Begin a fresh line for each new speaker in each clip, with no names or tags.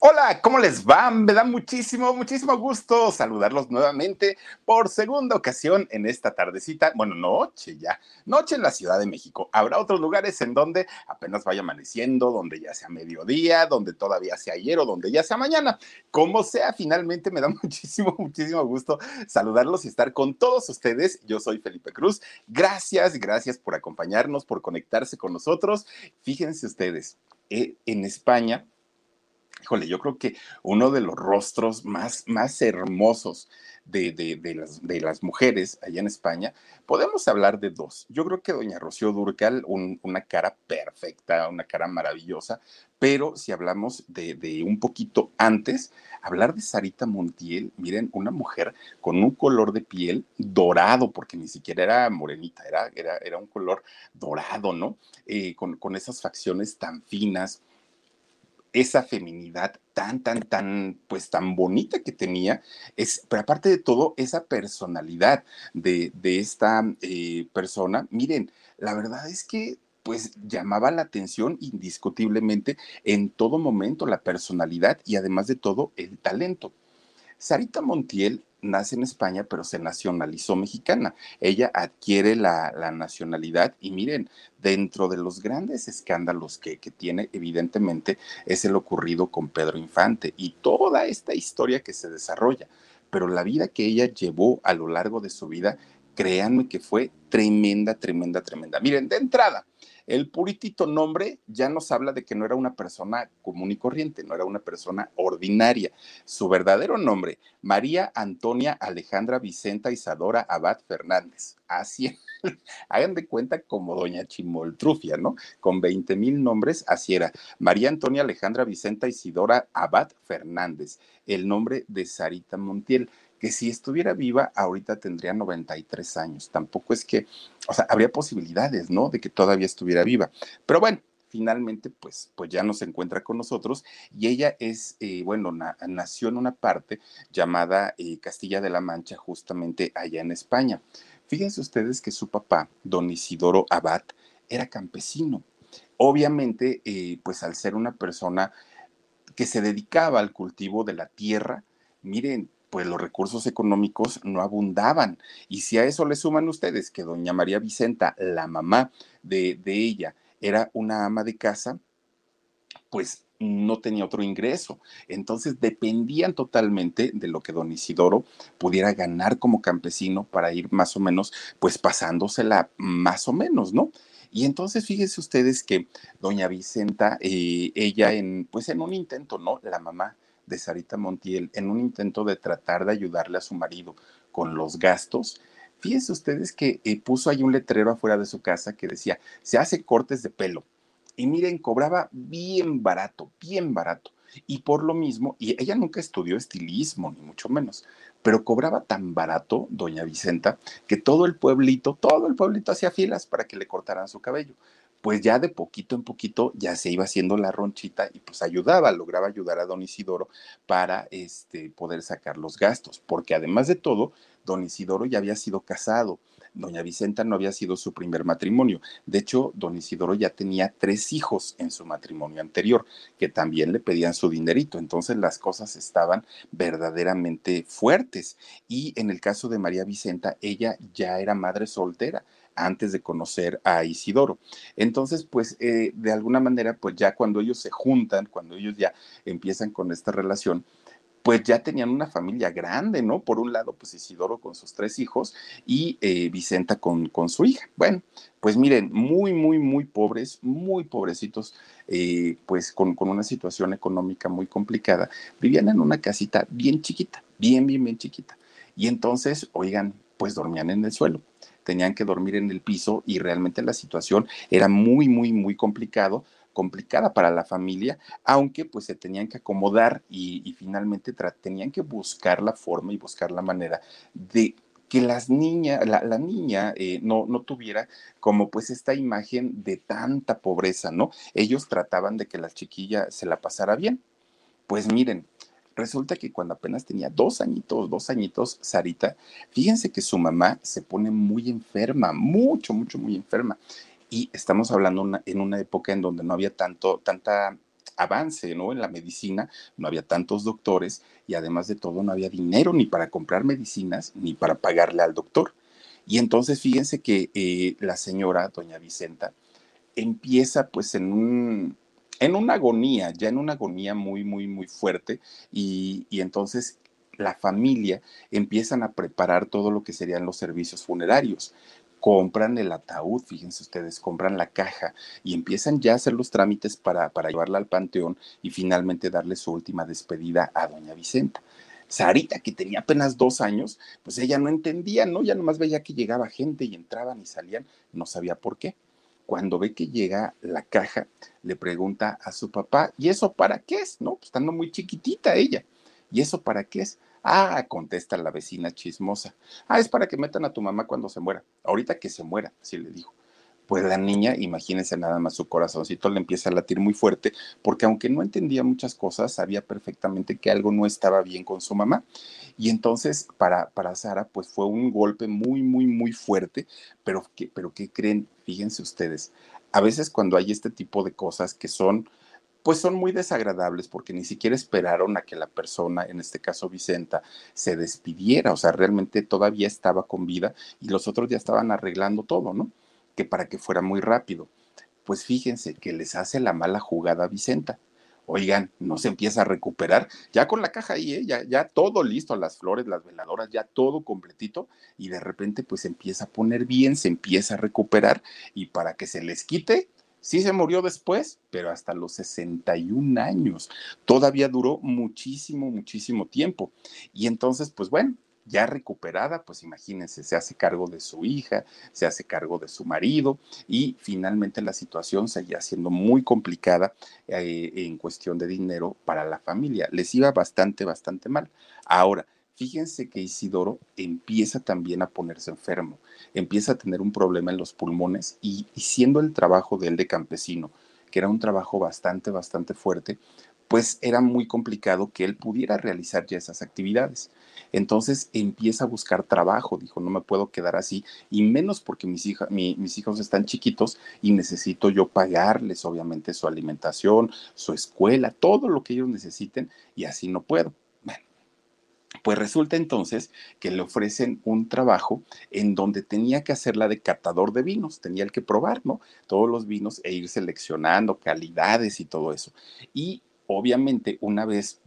Hola, ¿cómo les va? Me da muchísimo, muchísimo gusto saludarlos nuevamente por segunda ocasión en esta tardecita, bueno, noche ya, noche en la Ciudad de México. Habrá otros lugares en donde apenas vaya amaneciendo, donde ya sea mediodía, donde todavía sea ayer o donde ya sea mañana. Como sea, finalmente me da muchísimo, muchísimo gusto saludarlos y estar con todos ustedes. Yo soy Felipe Cruz. Gracias, gracias por acompañarnos, por conectarse con nosotros. Fíjense ustedes, eh, en España híjole, yo creo que uno de los rostros más, más hermosos de, de, las, de las mujeres allá en España, podemos hablar de dos. Yo creo que doña Rocío Durcal, un, una cara perfecta, una cara maravillosa, pero si hablamos de, de, un poquito antes, hablar de Sarita Montiel, miren, una mujer con un color de piel dorado, porque ni siquiera era morenita, era, era, era un color dorado, ¿no? Eh, con, con esas facciones tan finas, esa feminidad tan, tan, tan, pues tan bonita que tenía, es, pero aparte de todo, esa personalidad de, de esta eh, persona, miren, la verdad es que pues llamaba la atención indiscutiblemente en todo momento la personalidad y además de todo el talento. Sarita Montiel nace en España, pero se nacionalizó mexicana. Ella adquiere la, la nacionalidad y miren, dentro de los grandes escándalos que, que, tiene, evidentemente, es el ocurrido con Pedro Infante y toda esta historia que se desarrolla. Pero la vida que ella llevó a lo largo de su vida, créanme que fue tremenda, tremenda, tremenda. Miren, de entrada, el puritito nombre ya nos habla de que no era una persona común y corriente, no era una persona ordinaria. Su verdadero nombre, María Antonia Alejandra Vicenta Isadora Abad Fernández. Así, hagan de cuenta como doña Chimoltrufia, ¿no? Con 20 mil nombres, así era. María Antonia Alejandra Vicenta Isidora Abad Fernández, el nombre de Sarita Montiel que si estuviera viva, ahorita tendría 93 años. Tampoco es que, o sea, habría posibilidades, ¿no? De que todavía estuviera viva. Pero bueno, finalmente, pues, pues ya no se encuentra con nosotros y ella es, eh, bueno, na nació en una parte llamada eh, Castilla de la Mancha, justamente allá en España. Fíjense ustedes que su papá, don Isidoro Abad, era campesino. Obviamente, eh, pues al ser una persona que se dedicaba al cultivo de la tierra, miren, pues los recursos económicos no abundaban. Y si a eso le suman ustedes que doña María Vicenta, la mamá de, de ella, era una ama de casa, pues no tenía otro ingreso. Entonces dependían totalmente de lo que don Isidoro pudiera ganar como campesino para ir más o menos, pues pasándosela más o menos, ¿no? Y entonces fíjense ustedes que doña Vicenta, eh, ella en, pues en un intento, ¿no? La mamá de Sarita Montiel en un intento de tratar de ayudarle a su marido con los gastos. Fíjense ustedes que eh, puso ahí un letrero afuera de su casa que decía, se hace cortes de pelo. Y miren, cobraba bien barato, bien barato. Y por lo mismo, y ella nunca estudió estilismo, ni mucho menos, pero cobraba tan barato, doña Vicenta, que todo el pueblito, todo el pueblito hacía filas para que le cortaran su cabello pues ya de poquito en poquito ya se iba haciendo la ronchita y pues ayudaba, lograba ayudar a don Isidoro para este, poder sacar los gastos, porque además de todo, don Isidoro ya había sido casado, doña Vicenta no había sido su primer matrimonio, de hecho, don Isidoro ya tenía tres hijos en su matrimonio anterior, que también le pedían su dinerito, entonces las cosas estaban verdaderamente fuertes y en el caso de María Vicenta, ella ya era madre soltera, antes de conocer a Isidoro. Entonces, pues eh, de alguna manera, pues ya cuando ellos se juntan, cuando ellos ya empiezan con esta relación, pues ya tenían una familia grande, ¿no? Por un lado, pues Isidoro con sus tres hijos y eh, Vicenta con, con, su hija. Bueno, pues miren, muy, muy, muy pobres, muy pobrecitos, eh, pues con, con, una situación económica muy complicada. Vivían en una casita bien chiquita, bien, bien, bien chiquita. Y entonces, oigan, pues dormían en el suelo tenían que dormir en el piso y realmente la situación era muy, muy, muy complicado complicada para la familia, aunque pues se tenían que acomodar y, finalmente tenían que buscar la forma y buscar la manera de que las niñas, la, niña eh, no, no tuviera como pues esta imagen de tanta pobreza, ¿no? Ellos trataban de que la chiquilla se la pasara bien. Pues miren, resulta que cuando apenas tenía dos añitos, dos añitos, Sarita, fíjense que su mamá se pone muy enferma, mucho, mucho, muy enferma. Y estamos hablando en una época en donde no había tanto, tanta avance ¿no? en la medicina, no había tantos doctores y además de todo no había dinero ni para comprar medicinas ni para pagarle al doctor. Y entonces fíjense que eh, la señora, doña Vicenta, empieza pues en un, en una agonía, ya en una agonía muy, muy, muy fuerte y, y entonces la familia empiezan a preparar todo lo que serían los servicios funerarios compran el ataúd, fíjense ustedes, compran la caja y empiezan ya a hacer los trámites para, para llevarla al panteón y finalmente darle su última despedida a doña Vicenta. Sarita, que tenía apenas dos años, pues ella no entendía, ¿no? Ya nomás veía que llegaba gente y entraban y salían, no sabía por qué. Cuando ve que llega la caja, le pregunta a su papá, ¿y eso para qué es? No, pues estando muy chiquitita ella. ¿Y eso para qué es? Ah, contesta la vecina chismosa. Ah, es para que metan a tu mamá cuando se muera. Ahorita que se muera, así le dijo. Pues la niña, imagínense nada más, su corazoncito le empieza a latir muy fuerte, porque aunque no entendía muchas cosas, sabía perfectamente que algo no estaba bien con su mamá. Y entonces, para, para Sara, pues fue un golpe muy, muy, muy fuerte, pero, pero ¿qué creen? Fíjense ustedes, a veces cuando hay este tipo de cosas que son pues son muy desagradables porque ni siquiera esperaron a que la persona, en este caso Vicenta, se despidiera, o sea, realmente todavía estaba con vida y los otros ya estaban arreglando todo, ¿no? Que para que fuera muy rápido. Pues fíjense que les hace la mala jugada a Vicenta. Oigan, no se empieza a recuperar, ya con la caja ahí, ¿eh? ya, ya todo listo, las flores, las veladoras, ya todo completito, y de repente pues empieza a poner bien, se empieza a recuperar, y para que se les quite, Sí se murió después, pero hasta los 61 años. Todavía duró muchísimo, muchísimo tiempo. Y entonces, pues bueno, ya recuperada, pues imagínense, se hace cargo de su hija, se hace cargo de su marido y finalmente la situación seguía siendo muy complicada eh, en cuestión de dinero para la familia. Les iba bastante, bastante mal. Ahora, fíjense que Isidoro empieza también a ponerse enfermo empieza a tener un problema en los pulmones y, siendo el trabajo de él de campesino, que era un trabajo bastante, bastante fuerte, pues era muy complicado que él pudiera realizar ya esas actividades. Entonces empieza a buscar trabajo, dijo, no me puedo quedar así, y menos porque mis, mis hijos están chiquitos y necesito yo pagarles, obviamente, su alimentación, su escuela, todo lo que ellos necesiten, y así no puedo. Pues resulta entonces que le ofrecen un trabajo en donde tenía que hacer la de catador de vinos, tenía el que probar, ¿no? Todos los vinos e ir seleccionando calidades y todo eso. Y obviamente una vez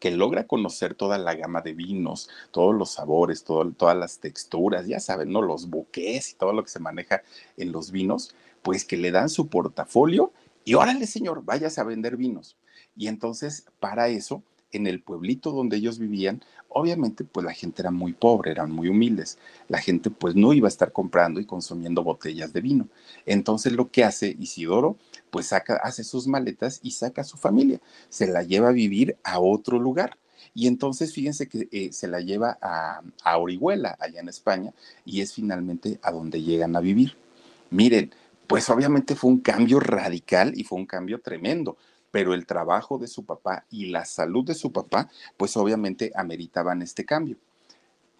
que logra conocer toda la gama de vinos, todos los sabores, todas las texturas, ya saben, ¿no? Los buques y todo lo que se maneja en los vinos, pues que le dan su portafolio y órale, señor, váyase a vender vinos. Y entonces, para eso, en el pueblito donde ellos vivían, obviamente pues la gente era muy pobre, eran muy humildes. La gente pues no iba a estar comprando y consumiendo botellas de vino. Entonces lo que hace Isidoro, pues saca, hace sus maletas y saca a su familia, se la lleva a vivir a otro lugar. Y entonces fíjense que eh, se la lleva a, a Orihuela, allá en España, y es finalmente a donde llegan a vivir. Miren, pues obviamente fue un cambio radical y fue un cambio tremendo pero el trabajo de su papá y la salud de su papá, pues obviamente ameritaban este cambio.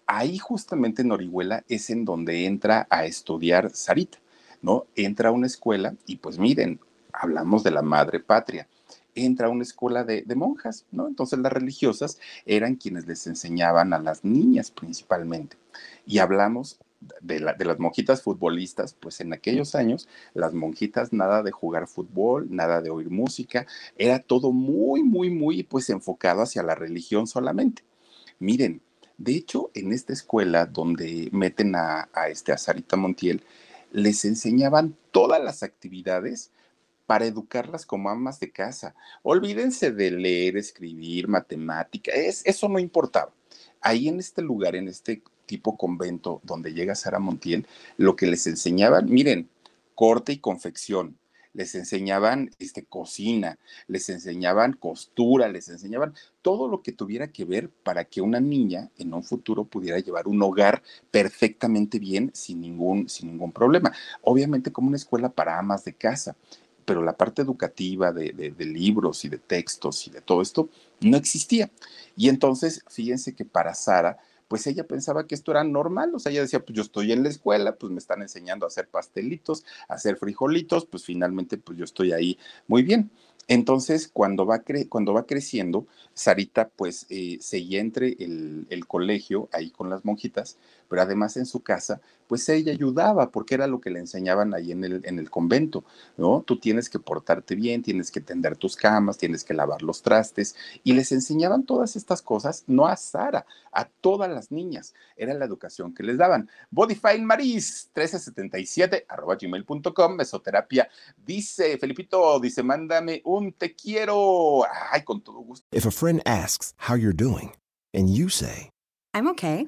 Ahí justamente en Orihuela es en donde entra a estudiar Sarita, ¿no? Entra a una escuela y pues miren, hablamos de la madre patria entra a una escuela de, monjas, ¿no? Entonces las religiosas eran quienes les enseñaban a las niñas principalmente. Y hablamos de, las monjitas futbolistas, pues en aquellos años las monjitas nada de jugar fútbol, nada de oír música, era todo muy, muy, muy pues enfocado hacia la religión solamente. Miren, de hecho, en esta escuela donde meten a, a, este, a Sarita Montiel, les enseñaban todas las actividades para educarlas como amas de casa. Olvídense de leer, escribir, matemática, es, eso no importaba. Ahí en este lugar, en este tipo convento donde llega Sara Montiel, lo que les enseñaban, miren, corte y confección, les enseñaban este, cocina, les enseñaban costura, les enseñaban todo lo que tuviera que ver para que una niña en un futuro pudiera llevar un hogar perfectamente bien sin ningún, sin ningún problema. Obviamente como una escuela para amas de casa pero la parte educativa de, de, libros y de textos y de todo esto no existía. Y entonces, fíjense que para Sara, pues ella pensaba que esto era normal, o sea, ella decía, pues yo estoy en la escuela, pues me están enseñando a hacer pastelitos, a hacer frijolitos, pues finalmente, pues yo estoy ahí muy bien. Entonces, cuando va, cre cuando va creciendo, Sarita pues eh, seguía entre el, el, colegio ahí con las monjitas, pero además en su casa, pues ella ayudaba porque era lo que le enseñaban ahí en el, en el convento, ¿no? Tú tienes que portarte bien, tienes que tender tus camas, tienes que lavar los trastes y les enseñaban todas estas cosas, no a Sara, a todas las niñas, era la educación que les daban. Bodyfine Maris, 1377, arroba gmail.com, mesoterapia, dice, Felipito, dice, mándame un te quiero, ay, con todo gusto.
If a friend asks how you're doing and you say,
I'm okay.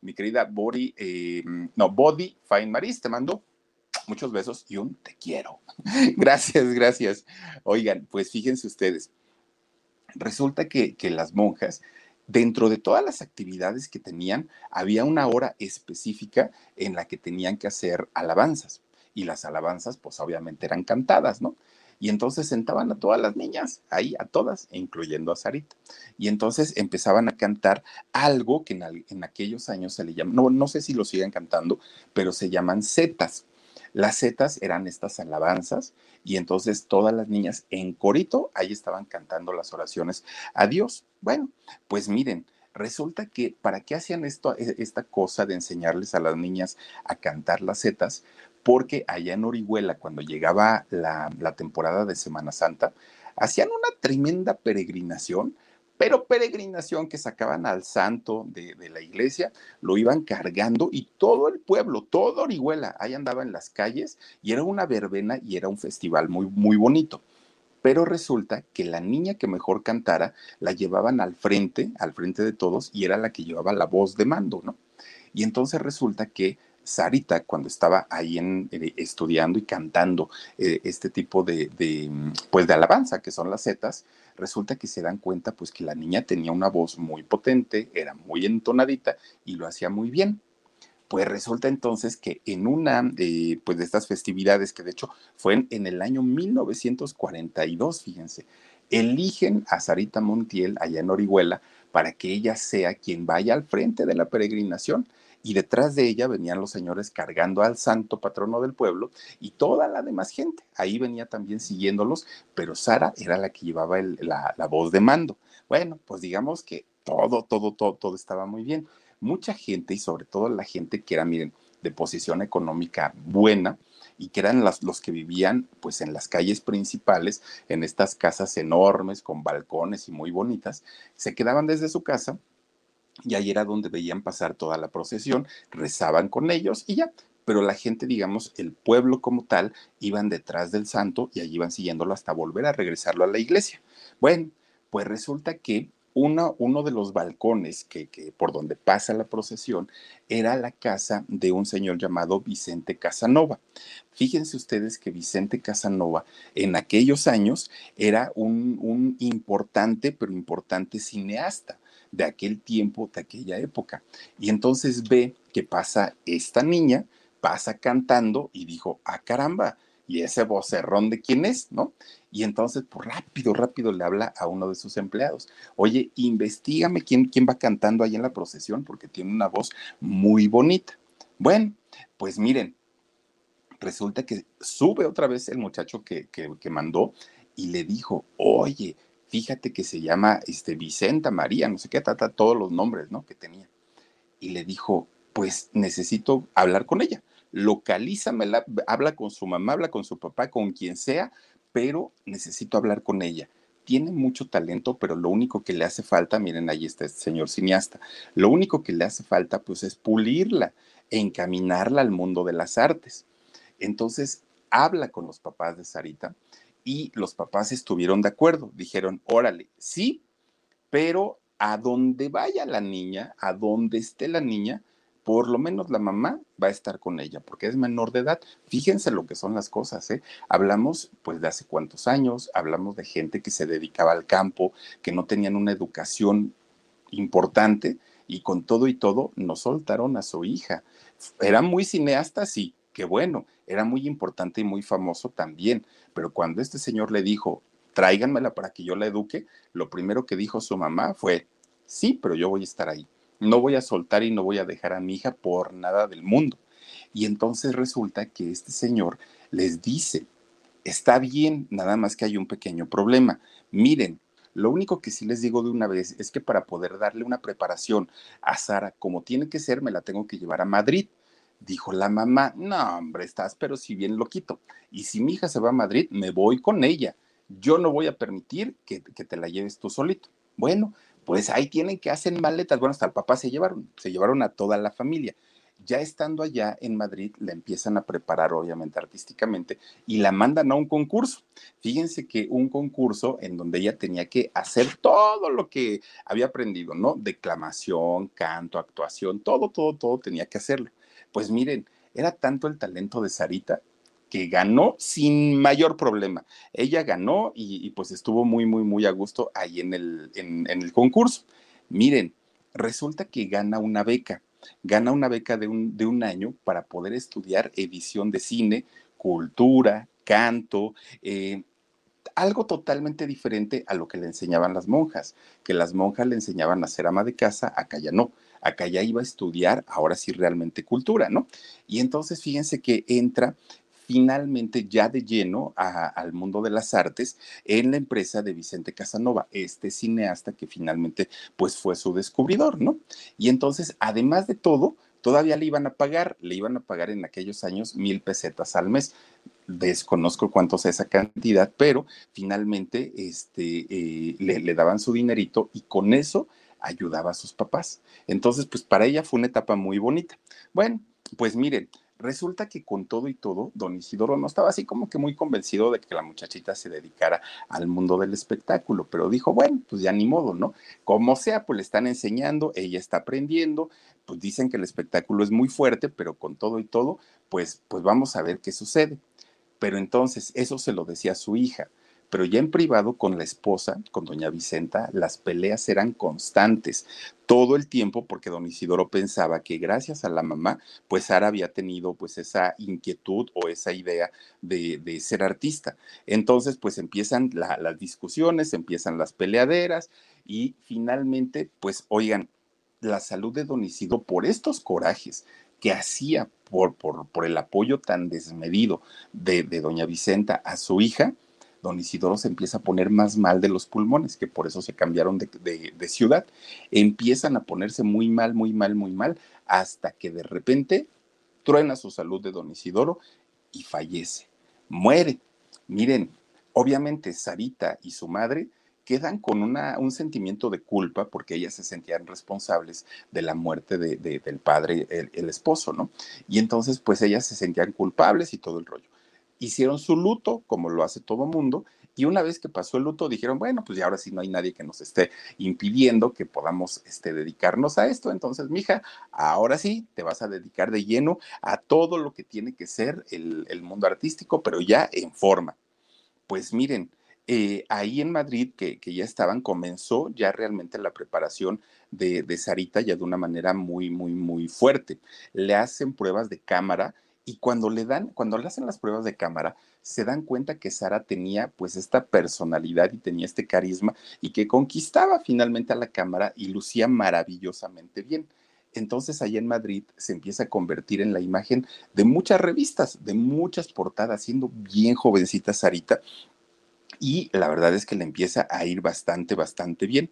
Mi querida Body, eh, no, Body Fine Maris, te mando muchos besos y un te quiero. gracias, gracias. Oigan, pues fíjense ustedes, resulta que, que las monjas, dentro de todas las actividades que tenían, había una hora específica en la que tenían que hacer alabanzas. Y las alabanzas, pues obviamente eran cantadas, ¿no? Y entonces sentaban a todas las niñas, ahí a todas, incluyendo a Sarita. Y entonces empezaban a cantar algo que en, aquellos años se le llama, no, no sé si lo siguen cantando, pero se llaman setas. Las setas eran estas alabanzas y entonces todas las niñas en corito ahí estaban cantando las oraciones a Dios. Bueno, pues miren, resulta que para qué hacían esto, e, esta cosa de enseñarles a las niñas a cantar las setas, porque allá en Orihuela, cuando llegaba la, temporada de Semana Santa, hacían una tremenda peregrinación, pero peregrinación que sacaban al santo de, la iglesia, lo iban cargando y todo el pueblo, todo Orihuela, ahí andaba en las calles y era una verbena y era un festival muy, muy bonito. Pero resulta que la niña que mejor cantara la llevaban al frente, al frente de todos, y era la que llevaba la voz de mando, ¿no? Y entonces resulta que Sarita, cuando estaba ahí en, eh, estudiando y cantando eh, este tipo de, mm, pues de alabanza, que son las setas, resulta que se dan cuenta pues que la niña tenía una voz muy potente, era muy entonadita y lo hacía muy bien. Pues resulta entonces que en una pues de estas festividades, que de hecho fue en, en el año 1942, fíjense, eligen a Sarita Montiel allá en Orihuela para que ella sea quien vaya al frente de la peregrinación y detrás de ella venían los señores cargando al santo patrono del pueblo y toda la demás gente. Ahí venía también siguiéndolos, pero Sara era la que llevaba la, la voz de mando. Bueno, pues digamos que todo, todo, todo, todo estaba muy bien. Mucha gente y sobre todo la gente que era, miren, de posición económica buena, y que eran las, los que vivían pues en las calles principales, en estas casas enormes con balcones y muy bonitas, se quedaban desde su casa y ahí era donde veían pasar toda la procesión, rezaban con ellos y ya. Pero la gente, digamos, el pueblo como tal, iban detrás del santo y allí iban siguiéndolo hasta volver a regresarlo a la iglesia. Bueno, pues resulta que uno, uno de los balcones que, que, por donde pasa la procesión era la casa de un señor llamado Vicente Casanova. Fíjense ustedes que Vicente Casanova en aquellos años era un, un importante, pero importante cineasta de aquel tiempo, de aquella época. Y entonces ve que pasa esta niña pasa cantando y dijo, ah, caramba, y ese vocerrón de quién es, ¿no? Y entonces, pues rápido, rápido le habla a uno de sus empleados. Oye, investigame quién, quién va cantando ahí en la procesión, porque tiene una voz muy bonita. Bueno, pues miren, resulta que sube otra vez el muchacho que, que, mandó y le dijo, oye, fíjate que se llama este, Vicenta María, no sé qué, trata todos los nombres, ¿no? Que tenía. Y le dijo, pues necesito hablar con ella. Localízamela, habla con su mamá, habla con su papá, con quien sea, pero necesito hablar con ella. Tiene mucho talento, pero lo único que le hace falta, miren, ahí está este señor cineasta, lo único que le hace falta, pues, es pulirla, encaminarla al mundo de las artes. Entonces, habla con los papás de Sarita y los papás estuvieron de acuerdo. Dijeron, órale, sí, pero a donde vaya la niña, a donde esté la niña, por lo menos la mamá va a estar con ella, porque es menor de edad. Fíjense lo que son las cosas, ¿eh? Hablamos, pues, de hace cuántos años, hablamos de gente que se dedicaba al campo, que no tenían una educación importante, y con todo y todo, no soltaron a su hija. Era muy cineasta, sí, qué bueno, era muy importante y muy famoso también, pero cuando este señor le dijo, tráiganmela para que yo la eduque, lo primero que dijo su mamá fue, sí, pero yo voy a estar ahí. No voy a soltar y no voy a dejar a mi hija por nada del mundo. Y entonces resulta que este señor les dice, está bien, nada más que hay un pequeño problema. Miren, lo único que sí les digo de una vez es que para poder darle una preparación a Sara como tiene que ser, me la tengo que llevar a Madrid. Dijo la mamá, no, hombre, estás pero si bien loquito. Y si mi hija se va a Madrid, me voy con ella. Yo no voy a permitir que, que te la lleves tú solito. Bueno, pues ahí tienen que hacer maletas. Bueno, hasta el papá se llevaron, se llevaron a toda la familia. Ya estando allá en Madrid, la empiezan a preparar, obviamente, artísticamente, y la mandan a un concurso. Fíjense que un concurso en donde ella tenía que hacer todo lo que había aprendido, ¿no? Declamación, canto, actuación, todo, todo, todo tenía que hacerlo. Pues miren, era tanto el talento de Sarita que ganó sin mayor problema. Ella ganó y, pues estuvo muy, muy, muy a gusto ahí en el, en, el concurso. Miren, resulta que gana una beca, gana una beca de un, de un año para poder estudiar edición de cine, cultura, canto, eh, algo totalmente diferente a lo que le enseñaban las monjas, que las monjas le enseñaban a ser ama de casa, acá ya no, acá ya iba a estudiar, ahora sí realmente cultura, ¿no? Y entonces fíjense que entra finalmente ya de lleno al mundo de las artes en la empresa de Vicente Casanova, este cineasta que finalmente pues fue su descubridor, ¿no? Y entonces, además de todo, todavía le iban a pagar, le iban a pagar en aquellos años mil pesetas al mes. Desconozco cuánto es esa cantidad, pero finalmente este, eh, le, le daban su dinerito y con eso ayudaba a sus papás. Entonces, pues para ella fue una etapa muy bonita. Bueno, pues miren, Resulta que con todo y todo, don Isidoro no estaba así como que muy convencido de que la muchachita se dedicara al mundo del espectáculo, pero dijo, bueno, pues ya ni modo, ¿no? Como sea, pues le están enseñando, ella está aprendiendo, pues dicen que el espectáculo es muy fuerte, pero con todo y todo, pues, pues vamos a ver qué sucede. Pero entonces, eso se lo decía a su hija pero ya en privado con la esposa, con doña Vicenta, las peleas eran constantes todo el tiempo porque don Isidoro pensaba que gracias a la mamá, pues Sara había tenido pues esa inquietud o esa idea de, ser artista. Entonces pues empiezan las discusiones, empiezan las peleaderas y finalmente pues oigan, la salud de don Isidoro por estos corajes que hacía por, por, por el apoyo tan desmedido de, de doña Vicenta a su hija, don Isidoro se empieza a poner más mal de los pulmones, que por eso se cambiaron de, ciudad. Empiezan a ponerse muy mal, muy mal, muy mal, hasta que de repente truena su salud de don Isidoro y fallece, muere. Miren, obviamente Sarita y su madre quedan con una, un sentimiento de culpa porque ellas se sentían responsables de la muerte del padre, el, el, esposo, ¿no? Y entonces, pues ellas se sentían culpables y todo el rollo hicieron su luto, como lo hace todo mundo, y una vez que pasó el luto dijeron, bueno, pues ya ahora sí no hay nadie que nos esté impidiendo que podamos este, dedicarnos a esto. Entonces, mija, ahora sí te vas a dedicar de lleno a todo lo que tiene que ser el, mundo artístico, pero ya en forma. Pues miren, eh, ahí en Madrid, que, ya estaban, comenzó ya realmente la preparación de, de Sarita ya de una manera muy, muy, muy fuerte. Le hacen pruebas de cámara Y cuando le dan, cuando le hacen las pruebas de cámara, se dan cuenta que Sara tenía pues esta personalidad y tenía este carisma y que conquistaba finalmente a la cámara y lucía maravillosamente bien. Entonces allá en Madrid se empieza a convertir en la imagen de muchas revistas, de muchas portadas, siendo bien jovencita Sarita. Y la verdad es que le empieza a ir bastante, bastante bien.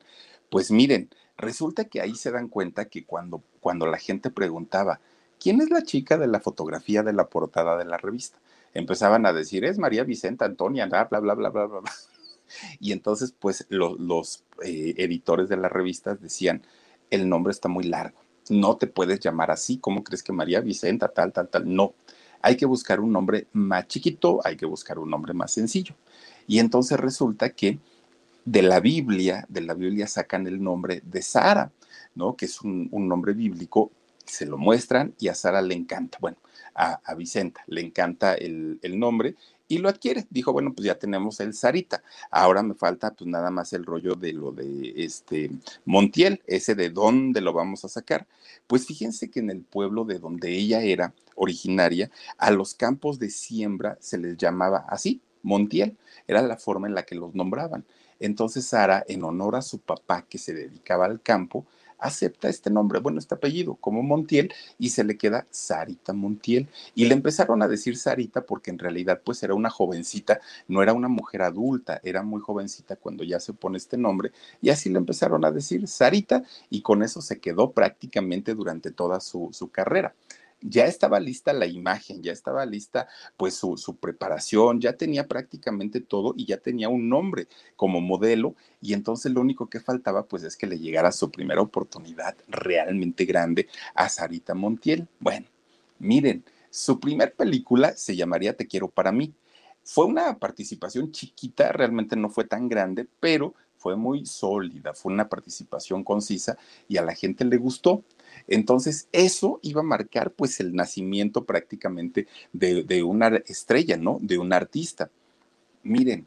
Pues miren, resulta que ahí se dan cuenta que cuando, cuando la gente preguntaba, ¿quién es la chica de la fotografía de la portada de la revista? Empezaban a decir, es María Vicenta Antonia, bla, bla, bla, bla, bla, bla. Y entonces, pues los, eh, editores de las revistas decían, el nombre está muy largo no te puedes llamar así, ¿cómo crees que María Vicenta, tal, tal, tal? No, hay que buscar un nombre más chiquito, hay que buscar un nombre más sencillo. Y entonces resulta que de la Biblia, de la Biblia sacan el nombre de Sara, ¿no? Que es un nombre bíblico, se lo muestran y a Sara le encanta, bueno, a, a Vicenta le encanta el, el nombre y lo adquiere. Dijo, bueno, pues ya tenemos el Sarita. Ahora me falta pues nada más el rollo de lo de este Montiel, ese de dónde lo vamos a sacar. Pues fíjense que en el pueblo de donde ella era originaria, a los campos de siembra se les llamaba así, Montiel. Era la forma en la que los nombraban. Entonces Sara, en honor a su papá que se dedicaba al campo, acepta este nombre, bueno, este apellido como Montiel y se le queda Sarita Montiel. Y le empezaron a decir Sarita porque en realidad pues era una jovencita, no era una mujer adulta, era muy jovencita cuando ya se pone este nombre y así le empezaron a decir Sarita y con eso se quedó prácticamente durante toda su, su carrera ya estaba lista la imagen, ya estaba lista pues su, preparación, ya tenía prácticamente todo y ya tenía un nombre como modelo y entonces lo único que faltaba pues es que le llegara su primera oportunidad realmente grande a Sarita Montiel. Bueno, miren, su primer película se llamaría Te quiero para mí. Fue una participación chiquita, realmente no fue tan grande, pero fue muy sólida, fue una participación concisa y a la gente le gustó. Entonces, eso iba a marcar pues el nacimiento prácticamente de, una estrella, ¿no? De un artista. Miren,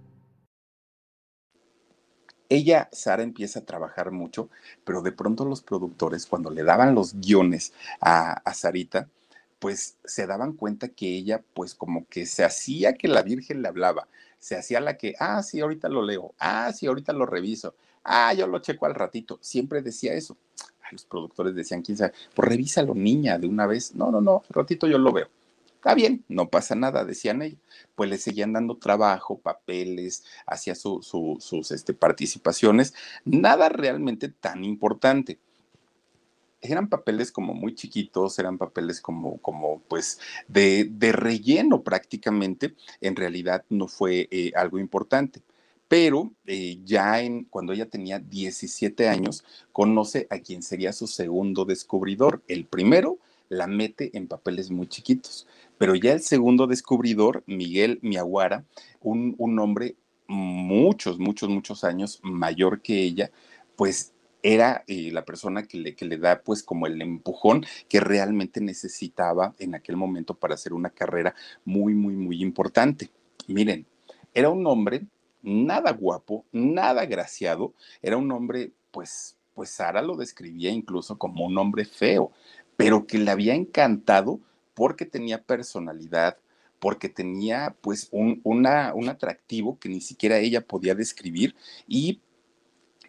ella, Sara, empieza a trabajar mucho, pero de pronto los productores, cuando le daban los guiones a, a, Sarita, pues se daban cuenta que ella, pues como que se hacía que la Virgen le hablaba, se hacía la que, ah, sí, ahorita lo leo, ah, sí, ahorita lo reviso, ah, yo lo checo al ratito, siempre decía eso. Los productores decían, quién sabe, pues revísalo, niña, de una vez. No, no, no, ratito yo lo veo. Está bien, no pasa nada, decían ellos. Pues le seguían dando trabajo, papeles, hacía su, su, sus este, participaciones, nada realmente tan importante. Eran papeles como muy chiquitos, eran papeles como, como pues, de, de relleno prácticamente. En realidad no fue eh, algo importante pero eh, ya en, cuando ella tenía 17 años, conoce a quien sería su segundo descubridor. El primero la mete en papeles muy chiquitos, pero ya el segundo descubridor, Miguel Miaguara, un, un hombre muchos, muchos, muchos años mayor que ella, pues era eh, la persona que le, que le da pues como el empujón que realmente necesitaba en aquel momento para hacer una carrera muy, muy, muy importante. Miren, era un hombre nada guapo, nada graciado, era un hombre pues, pues Sara lo describía incluso como un hombre feo, pero que le había encantado porque tenía personalidad, porque tenía pues un, un atractivo que ni siquiera ella podía describir y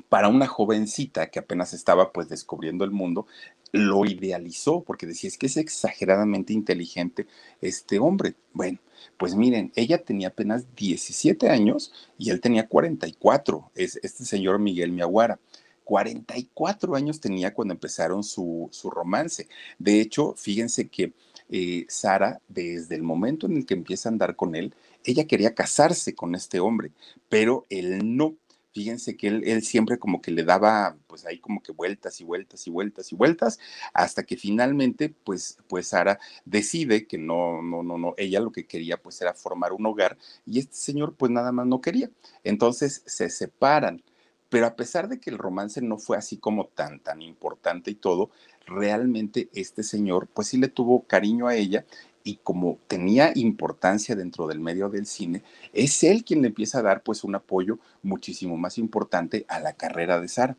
para una jovencita que apenas estaba pues descubriendo el mundo, lo idealizó porque decía es que es exageradamente inteligente este hombre. Bueno, pues miren, ella tenía apenas 17 años y él tenía 44, es este señor Miguel Miaguara. 44 años tenía cuando empezaron su, su romance. De hecho, fíjense que eh, Sara, desde el momento en el que empieza a andar con él, ella quería casarse con este hombre, pero él no. fíjense que él, él, siempre como que le daba pues ahí como que vueltas y vueltas y vueltas y vueltas hasta que finalmente pues pues Sara decide que no no no no ella lo que quería pues era formar un hogar y este señor pues nada más no quería entonces se separan pero a pesar de que el romance no fue así como tan tan importante y todo realmente este señor pues sí le tuvo cariño a ella y como tenía importancia dentro del medio del cine, es él quien le empieza a dar pues un apoyo muchísimo más importante a la carrera de Sara.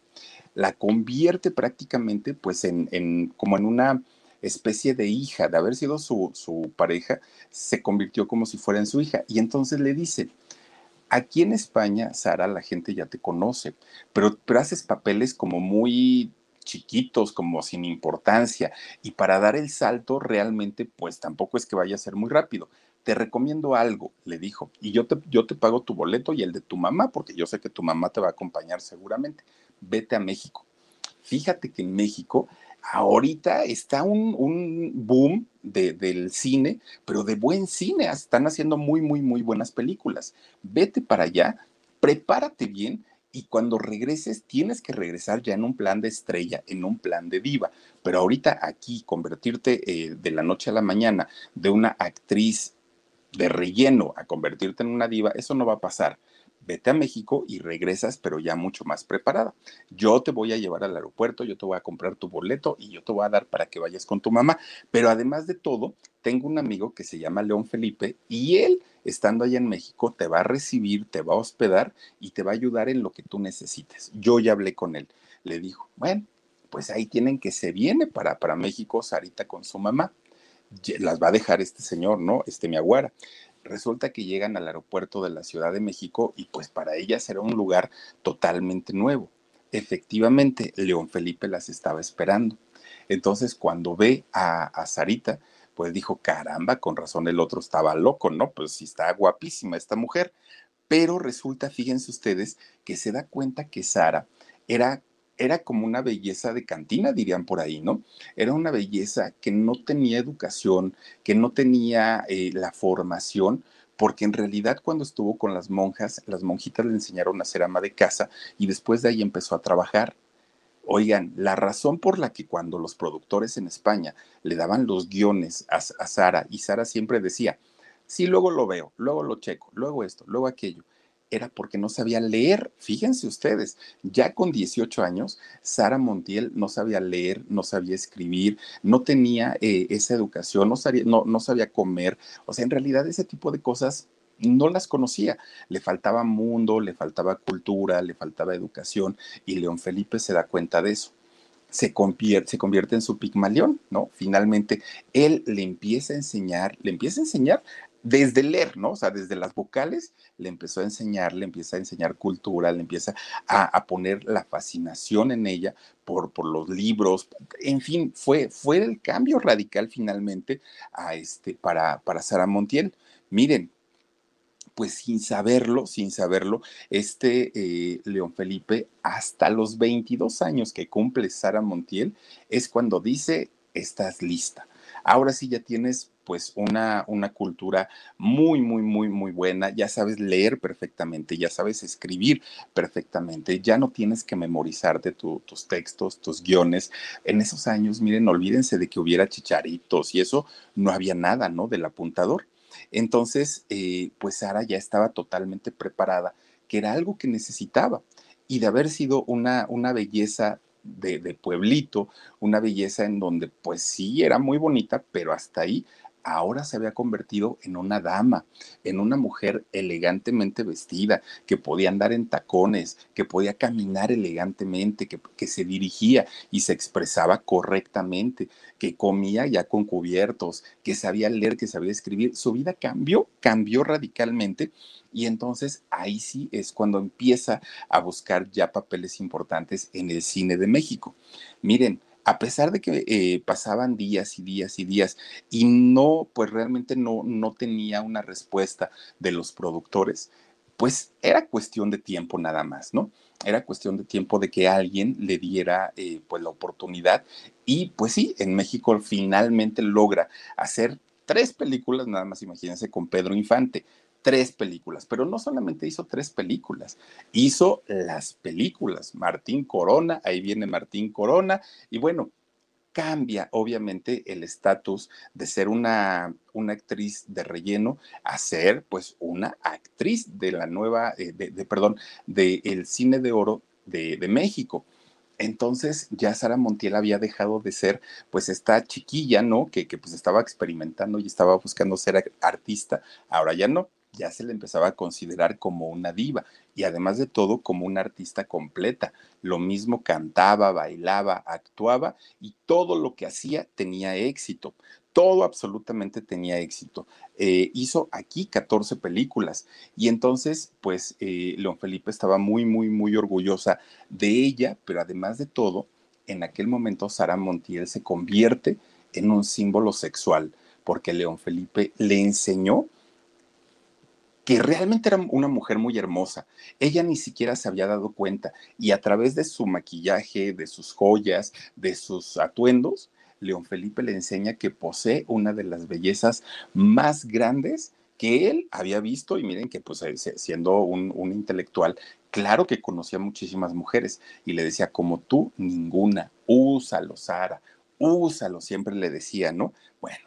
La convierte prácticamente pues en, en como en una especie de hija, de haber sido su, su pareja, se convirtió como si fuera en su hija. Y entonces le dice, aquí en España, Sara, la gente ya te conoce, pero, pero haces papeles como muy chiquitos, como sin importancia, y para dar el salto realmente, pues tampoco es que vaya a ser muy rápido. Te recomiendo algo, le dijo, y yo te, yo te pago tu boleto y el de tu mamá, porque yo sé que tu mamá te va a acompañar seguramente. Vete a México. Fíjate que en México ahorita está un, un boom de, del cine, pero de buen cine. Están haciendo muy, muy, muy buenas películas. Vete para allá, prepárate bien y cuando regreses tienes que regresar ya en un plan de estrella, en un plan de diva. Pero ahorita aquí convertirte eh, de la noche a la mañana de una actriz de relleno a convertirte en una diva, eso no va a pasar. Vete a México y regresas, pero ya mucho más preparada. Yo te voy a llevar al aeropuerto, yo te voy a comprar tu boleto y yo te voy a dar para que vayas con tu mamá. Pero además de todo, tengo un amigo que se llama León Felipe y él estando allá en México, te va a recibir, te va a hospedar y te va a ayudar en lo que tú necesites. Yo ya hablé con él. Le dijo, bueno, pues ahí tienen que se viene para, para México Sarita con su mamá. Las va a dejar este señor, ¿no? Este mi aguara. Resulta que llegan al aeropuerto de la Ciudad de México y pues para ella será un lugar totalmente nuevo. Efectivamente, León Felipe las estaba esperando. Entonces, cuando ve a, a Sarita, pues dijo, caramba, con razón el otro estaba loco, ¿no? Pues sí está guapísima esta mujer. Pero resulta, fíjense ustedes, que se da cuenta que Sara era era como una belleza de cantina, dirían por ahí, ¿no? Era una belleza que no tenía educación, que no tenía eh, la formación, porque en realidad cuando estuvo con las monjas, las monjitas le enseñaron a ser ama de casa y después de ahí empezó a trabajar. Oigan, la razón por la que cuando los productores en España le daban los guiones a, a Sara y Sara siempre decía, sí, luego lo veo, luego lo checo, luego esto, luego aquello, era porque no sabía leer. Fíjense ustedes, ya con 18 años, Sara Montiel no sabía leer, no sabía escribir, no tenía eh, esa educación, no sabía, no, no sabía comer. O sea, en realidad ese tipo de cosas no las conocía. Le faltaba mundo, le faltaba cultura, le faltaba educación y León Felipe se da cuenta de eso. Se convierte, se convierte en su pigmalión, ¿no? Finalmente, él le empieza a enseñar, le empieza a enseñar desde leer, ¿no? O sea, desde las vocales le empezó a enseñar, le empieza a enseñar cultura, le empieza a, poner la fascinación en ella por, los libros, en fin, fue, fue el cambio radical finalmente este, para, para Sara Montiel. Miren, pues sin saberlo, sin saberlo, este eh, León Felipe, hasta los 22 años que cumple Sara Montiel, es cuando dice, estás lista. Ahora sí ya tienes pues una, una cultura muy, muy, muy, muy buena. Ya sabes leer perfectamente, ya sabes escribir perfectamente, ya no tienes que memorizarte tu, tus textos, tus guiones. En esos años, miren, olvídense de que hubiera chicharitos y eso, no había nada, ¿no? Del apuntador. Entonces, eh, pues Sara ya estaba totalmente preparada, que era algo que necesitaba. Y de haber sido una, una belleza de, pueblito, una belleza en donde pues sí era muy bonita, pero hasta ahí ahora se había convertido en una dama, en una mujer elegantemente vestida, que podía andar en tacones, que podía caminar elegantemente, que, que, se dirigía y se expresaba correctamente, que comía ya con cubiertos, que sabía leer, que sabía escribir. Su vida cambió, cambió radicalmente y entonces ahí sí es cuando empieza a buscar ya papeles importantes en el cine de México. Miren, a pesar de que eh, pasaban días y días y días y no, pues realmente no, no tenía una respuesta de los productores, pues era cuestión de tiempo nada más, ¿no? Era cuestión de tiempo de que alguien le diera eh, pues la oportunidad y pues sí, en México finalmente logra hacer tres películas, nada más imagínense, con Pedro Infante. Tres películas, pero no solamente hizo tres películas, hizo las películas. Martín Corona, ahí viene Martín Corona, y bueno, cambia obviamente el estatus de ser una, una, actriz de relleno a ser pues una actriz de la nueva, eh, de, de, perdón, del cine de oro de, de México. Entonces ya Sara Montiel había dejado de ser pues esta chiquilla, ¿no? Que, que pues estaba experimentando y estaba buscando ser artista. Ahora ya no, ya se le empezaba a considerar como una diva y además de todo como una artista completa. Lo mismo cantaba, bailaba, actuaba y todo lo que hacía tenía éxito. Todo absolutamente tenía éxito. Eh, hizo aquí 14 películas y entonces pues eh, León Felipe estaba muy, muy, muy orgullosa de ella, pero además de todo, en aquel momento Sara Montiel se convierte en un símbolo sexual porque León Felipe le enseñó que realmente era una mujer muy hermosa. Ella ni siquiera se había dado cuenta y a través de su maquillaje, de sus joyas, de sus atuendos, León Felipe le enseña que posee una de las bellezas más grandes que él había visto y miren que pues eh, siendo un, un intelectual, claro que conocía muchísimas mujeres y le decía como tú, ninguna, úsalo, Sara, úsalo, siempre le decía, ¿no? Bueno,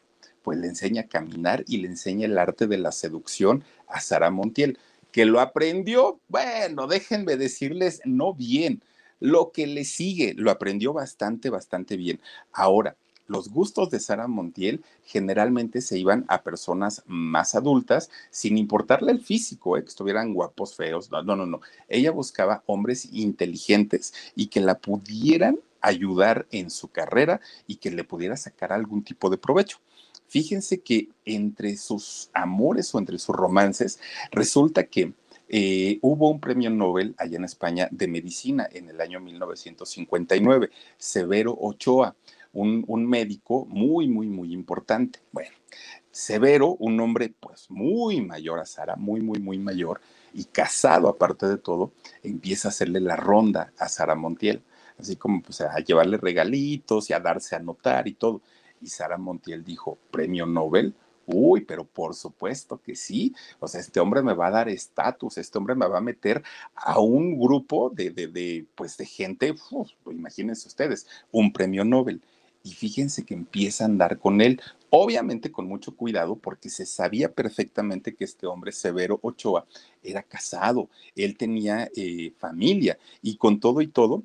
pues le enseña a caminar y le enseña el arte de la seducción a Sara Montiel, que lo aprendió, bueno, déjenme decirles, no bien, lo que le sigue, lo aprendió bastante, bastante bien. Ahora, los gustos de Sara Montiel generalmente se iban a personas más adultas, sin importarle el físico, ¿eh? que estuvieran guapos, feos. No, no, no, no. Ella buscaba hombres inteligentes y que la pudieran ayudar en su carrera y que le pudiera sacar algún tipo de provecho. Fíjense que entre sus amores o entre sus romances, resulta que eh, hubo un premio Nobel allá en España de medicina en el año 1959, Severo Ochoa, un, un médico muy, muy, muy importante. Bueno, Severo, un hombre pues muy mayor a Sara, muy, muy, muy mayor, y casado aparte de todo, empieza a hacerle la ronda a Sara Montiel, así como pues a llevarle regalitos y a darse a notar y todo. Y Sara Montiel dijo, premio Nobel. Uy, pero por supuesto que sí. O sea, este hombre me va a dar estatus, este hombre me va a meter a un grupo de, de, de pues de gente, uf, imagínense ustedes, un premio Nobel. Y fíjense que empieza a andar con él, obviamente con mucho cuidado, porque se sabía perfectamente que este hombre, Severo Ochoa, era casado, él tenía eh, familia, y con todo y todo,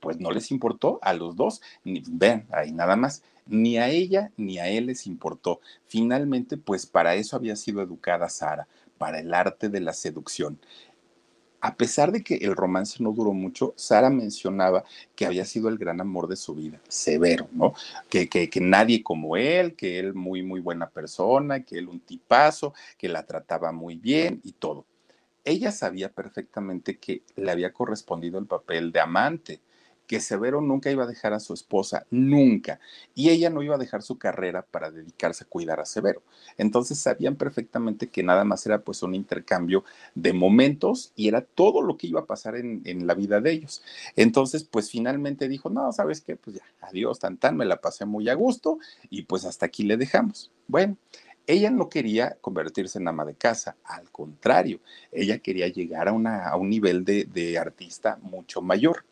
pues no les importó a los dos, ni, ven, ahí nada más, ni a ella ni a él les importó. Finalmente, pues para eso había sido educada Sara, para el arte de la seducción. A pesar de que el romance no duró mucho, Sara mencionaba que había sido el gran amor de su vida, severo, ¿no? Que, que, que, nadie como él, que él muy, muy buena persona, que él un tipazo, que la trataba muy bien y todo. Ella sabía perfectamente que le había correspondido el papel de amante, que Severo nunca iba a dejar a su esposa, nunca. Y ella no iba a dejar su carrera para dedicarse a cuidar a Severo. Entonces sabían perfectamente que nada más era pues un intercambio de momentos y era todo lo que iba a pasar en, la vida de ellos. Entonces pues finalmente dijo, no, ¿sabes qué? Pues ya, adiós, tan tan, me la pasé muy a gusto y pues hasta aquí le dejamos. Bueno, ella no quería convertirse en ama de casa, al contrario, ella quería llegar a, una, a un nivel de, de artista mucho mayor.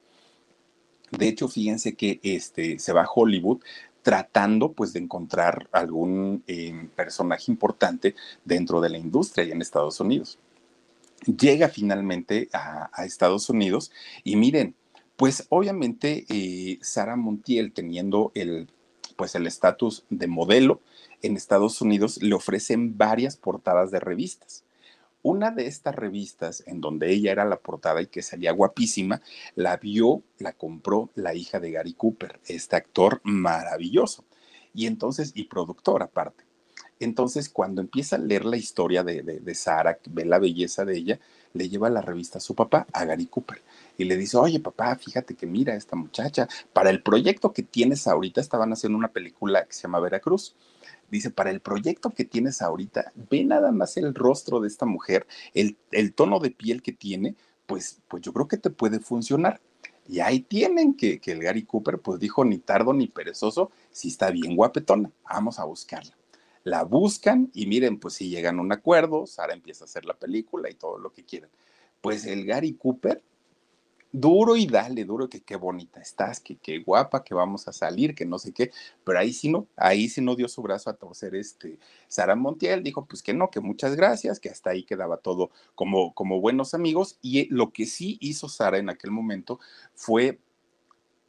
De hecho, fíjense que este, se va a Hollywood tratando pues de encontrar algún eh, personaje importante dentro de la industria y en Estados Unidos. Llega finalmente a, Estados Unidos y miren, pues obviamente eh, Sara Montiel teniendo el pues el estatus de modelo en Estados Unidos le ofrecen varias portadas de revistas. Una de estas revistas, en donde ella era la portada y que salía guapísima, la vio, la compró la hija de Gary Cooper, este actor maravilloso. Y entonces, y productor aparte. Entonces, cuando empieza a leer la historia de, de, de Sara, ve la belleza de ella, le lleva la revista a su papá, a Gary Cooper, y le dice, oye papá, fíjate que mira esta muchacha, para el proyecto que tienes ahorita, estaban haciendo una película que se llama Veracruz. Dice, para el proyecto que tienes ahorita, ve nada más el rostro de esta mujer, el, el tono de piel que tiene, pues, pues yo creo que te puede funcionar. Y ahí tienen que, que el Gary Cooper, pues dijo, ni tardo ni perezoso, si está bien guapetona, vamos a buscarla la buscan y miren, pues si llegan a un acuerdo, Sara empieza a hacer la película y todo lo que quieren. Pues el Gary Cooper, duro y dale, duro, que qué bonita estás, que qué guapa, que vamos a salir, que no sé qué, pero ahí sí no, ahí sí no dio su brazo a torcer este Sara Montiel, dijo pues que no, que muchas gracias, que hasta ahí quedaba todo como, como buenos amigos. Y lo que sí hizo Sara en aquel momento fue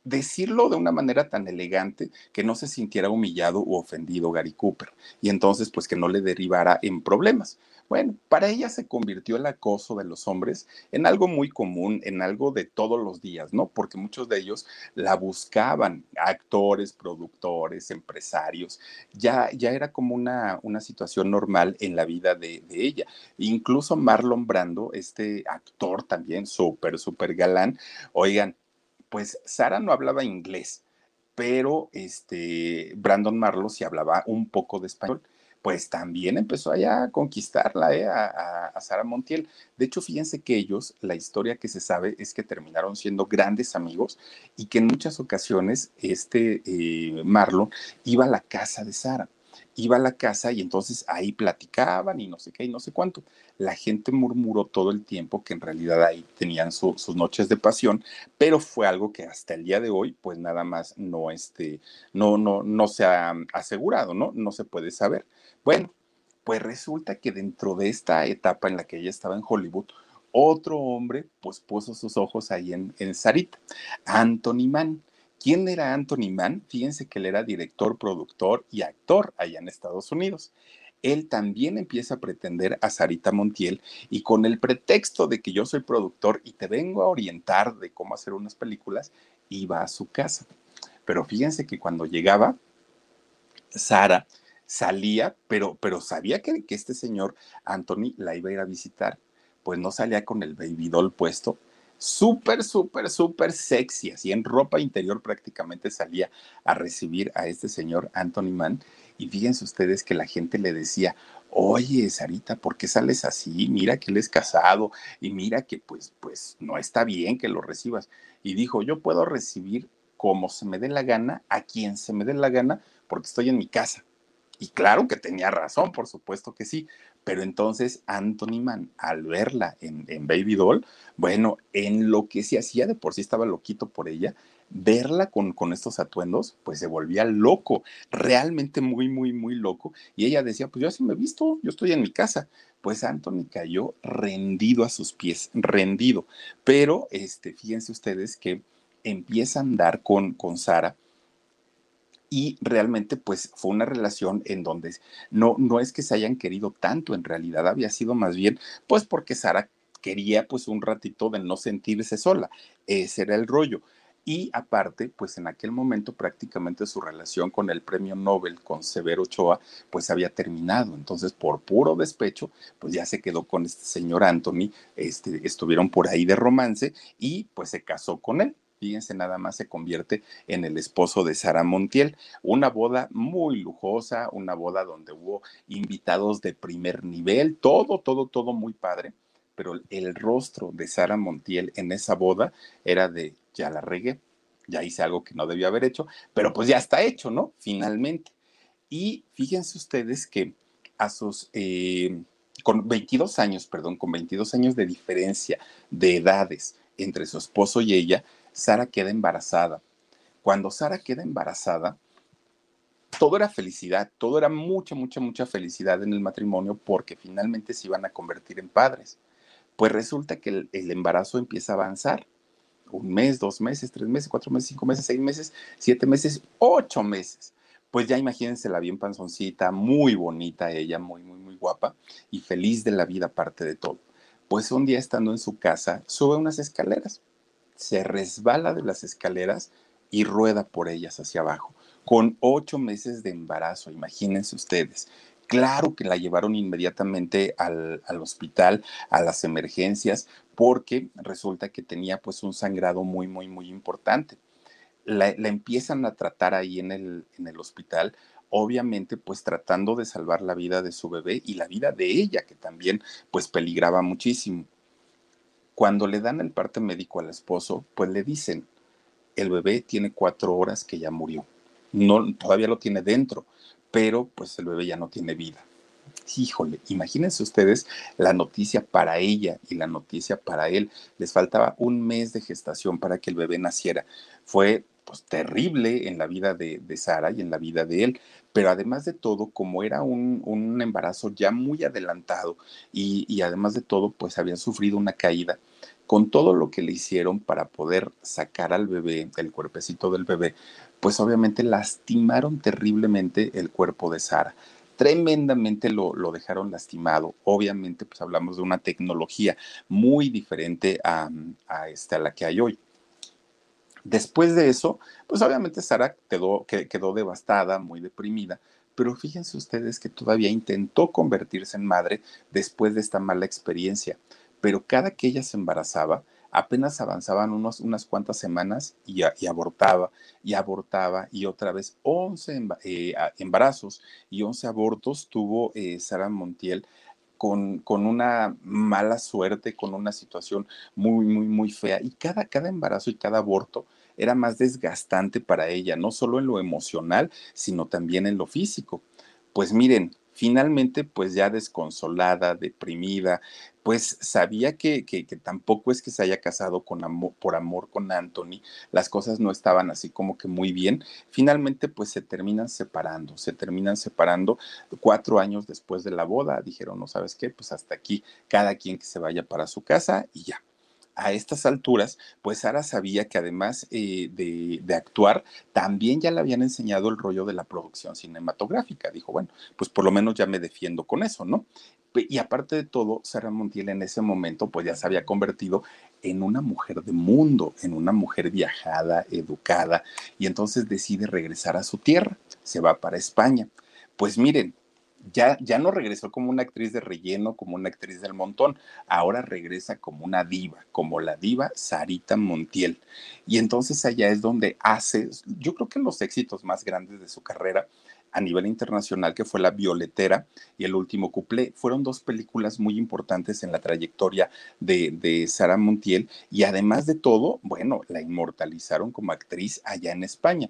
decirlo de una manera tan elegante que no se sintiera humillado u ofendido Gary Cooper y entonces pues que no le derivara en problemas. Bueno, para ella se convirtió el acoso de los hombres en algo muy común, en algo de todos los días, ¿no? Porque muchos de ellos la buscaban, actores, productores, empresarios, ya, ya era como una, una situación normal en la vida de, de ella. Incluso Marlon Brando, este actor también súper, súper galán, oigan, pues Sara no hablaba inglés, pero este Brandon Marlowe sí hablaba un poco de español. Pues también empezó allá a conquistarla eh, a, Sara Montiel. De hecho, fíjense que ellos, la historia que se sabe es que terminaron siendo grandes amigos y que en muchas ocasiones este eh, iba a la casa de Sara iba a la casa y entonces ahí platicaban y no sé qué y no sé cuánto. La gente murmuró todo el tiempo que en realidad ahí tenían su, sus noches de pasión, pero fue algo que hasta el día de hoy pues nada más no, este, no, no, no se ha asegurado, ¿no? No se puede saber. Bueno, pues resulta que dentro de esta etapa en la que ella estaba en Hollywood, otro hombre pues puso sus ojos ahí en, en Sarita, Anthony Mann. ¿Quién era Anthony Mann? Fíjense que él era director, productor y actor allá en Estados Unidos. Él también empieza a pretender a Sarita Montiel y con el pretexto de que yo soy productor y te vengo a orientar de cómo hacer unas películas, iba a su casa. Pero fíjense que cuando llegaba, Sara salía, pero, pero sabía que, que este señor Anthony la iba a ir a visitar. Pues no salía con el baby doll puesto, súper, súper, súper sexy, así en ropa interior prácticamente salía a recibir a este señor Anthony Mann. Y fíjense ustedes que la gente le decía, oye, Sarita, ¿por qué sales así? Mira que él es casado y mira que pues, pues no está bien que lo recibas. Y dijo, yo puedo recibir como se me dé la gana, a quien se me dé la gana, porque estoy en mi casa. Y claro que tenía razón, por supuesto que sí. Pero entonces Anthony Mann, al verla en, Baby Doll, bueno, en lo que se hacía de por sí estaba loquito por ella, verla con, con estos atuendos, pues se volvía loco, realmente muy, muy, muy loco. Y ella decía, pues yo así me he visto, yo estoy en mi casa. Pues Anthony cayó rendido a sus pies, rendido. Pero, este, fíjense ustedes que empieza a andar con, con Sara y realmente pues fue una relación en donde no, no es que se hayan querido tanto, en realidad había sido más bien pues porque Sara quería pues un ratito de no sentirse sola, ese era el rollo. Y aparte, pues en aquel momento prácticamente su relación con el premio Nobel, con Severo Ochoa, pues había terminado. Entonces, por puro despecho, pues ya se quedó con este señor Anthony, este, estuvieron por ahí de romance y pues se casó con él fíjense nada más, se convierte en el esposo de Sara Montiel. Una boda muy lujosa, una boda donde hubo invitados de primer nivel, todo, todo, todo muy padre. Pero el rostro de Sara Montiel en esa boda era de, ya la regué, ya hice algo que no debía haber hecho, pero pues ya está hecho, ¿no? Finalmente. Y fíjense ustedes que a sus... Eh, con 22 años, perdón, con 22 años de diferencia de edades entre su esposo y ella, Sara queda embarazada. Cuando Sara queda embarazada, todo era felicidad, todo era mucha, mucha, mucha felicidad en el matrimonio porque finalmente se iban a convertir en padres. Pues resulta que el, embarazo empieza a avanzar. Un mes, dos meses, tres meses, cuatro meses, cinco meses, seis meses, siete meses, ocho meses. Pues ya imagínense la bien panzoncita, muy bonita ella, muy, muy, muy guapa y feliz de la vida aparte de todo. Pues un día estando en su casa, sube unas escaleras se resbala de las escaleras y rueda por ellas hacia abajo, con ocho meses de embarazo, imagínense ustedes. Claro que la llevaron inmediatamente al, al, hospital, a las emergencias, porque resulta que tenía pues un sangrado muy, muy, muy importante. La, la empiezan a tratar ahí en el, en el hospital, obviamente pues tratando de salvar la vida de su bebé y la vida de ella, que también pues peligraba muchísimo. Cuando le dan el parte médico al esposo, pues le dicen, el bebé tiene cuatro horas que ya murió. No, todavía lo tiene dentro, pero pues el bebé ya no tiene vida. Híjole, imagínense ustedes la noticia para ella y la noticia para él. Les faltaba un mes de gestación para que el bebé naciera. Fue pues terrible en la vida de, Sara y en la vida de él. Pero además de todo, como era un, un embarazo ya muy adelantado y, y además de todo, pues habían sufrido una caída, con todo lo que le hicieron para poder sacar al bebé, el cuerpecito del bebé, pues obviamente lastimaron terriblemente el cuerpo de Sara. Tremendamente lo, lo, dejaron lastimado. Obviamente, pues hablamos de una tecnología muy diferente a, a, este, a la que hay hoy. Después de eso, pues obviamente Sara quedó, quedó devastada, muy deprimida, pero fíjense ustedes que todavía intentó convertirse en madre después de esta mala experiencia. Pero cada que ella se embarazaba, apenas avanzaban unas cuantas semanas y, y, abortaba, y abortaba, y otra vez 11 eh, embarazos y 11 abortos tuvo eh, Sara Montiel. Con, con, una mala suerte, con una situación muy, muy, muy fea. Y cada, cada embarazo y cada aborto era más desgastante para ella, no solo en lo emocional, sino también en lo físico. Pues miren, finalmente, pues ya desconsolada, deprimida, pues sabía que, que, que, tampoco es que se haya casado con amor, por amor con Anthony, las cosas no estaban así como que muy bien. Finalmente, pues se terminan separando, se terminan separando cuatro años después de la boda. Dijeron, no sabes qué, pues hasta aquí, cada quien que se vaya para su casa y ya a estas alturas, pues Sara sabía que además eh, de, de, actuar, también ya le habían enseñado el rollo de la producción cinematográfica. Dijo, bueno, pues por lo menos ya me defiendo con eso, ¿no? Y aparte de todo, Sara Montiel en ese momento, pues ya se había convertido en una mujer de mundo, en una mujer viajada, educada, y entonces decide regresar a su tierra, se va para España. Pues miren, ya, ya no regresó como una actriz de relleno, como una actriz del montón, ahora regresa como una diva, como la diva Sarita Montiel. Y entonces allá es donde hace, yo creo que los éxitos más grandes de su carrera a nivel internacional, que fue La Violetera y El Último Cuplé, fueron dos películas muy importantes en la trayectoria de, de Sara Montiel y además de todo, bueno, la inmortalizaron como actriz allá en España.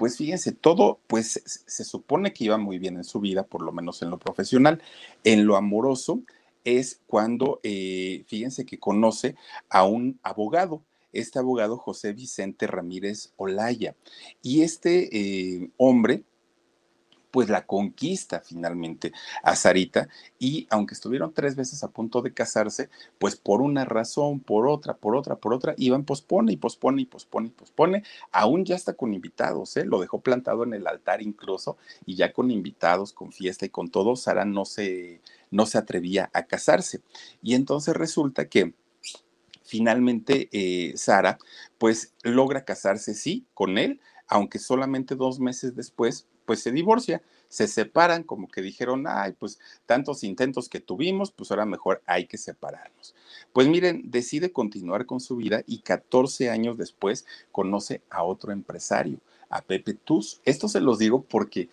pues fíjense, todo pues se supone que iba muy bien en su vida, por lo menos en lo profesional. En lo amoroso es cuando, eh, fíjense que conoce a un abogado, este abogado José Vicente Ramírez Olaya. Y este eh, hombre, pues la conquista finalmente a Sarita y aunque estuvieron tres veces a punto de casarse, pues por una razón, por otra, por otra, por otra, iban pospone y pospone y pospone y pospone, aún ya está con invitados, ¿eh? lo dejó plantado en el altar incluso y ya con invitados, con fiesta y con todo, Sara no se, no se atrevía a casarse. Y entonces resulta que finalmente eh, Sara pues logra casarse, sí, con él, aunque solamente dos meses después pues se divorcia, se separan, como que dijeron, ay, pues tantos intentos que tuvimos, pues ahora mejor hay que separarnos. Pues miren, decide continuar con su vida y 14 años después conoce a otro empresario, a Pepe Tuz. Esto se los digo porque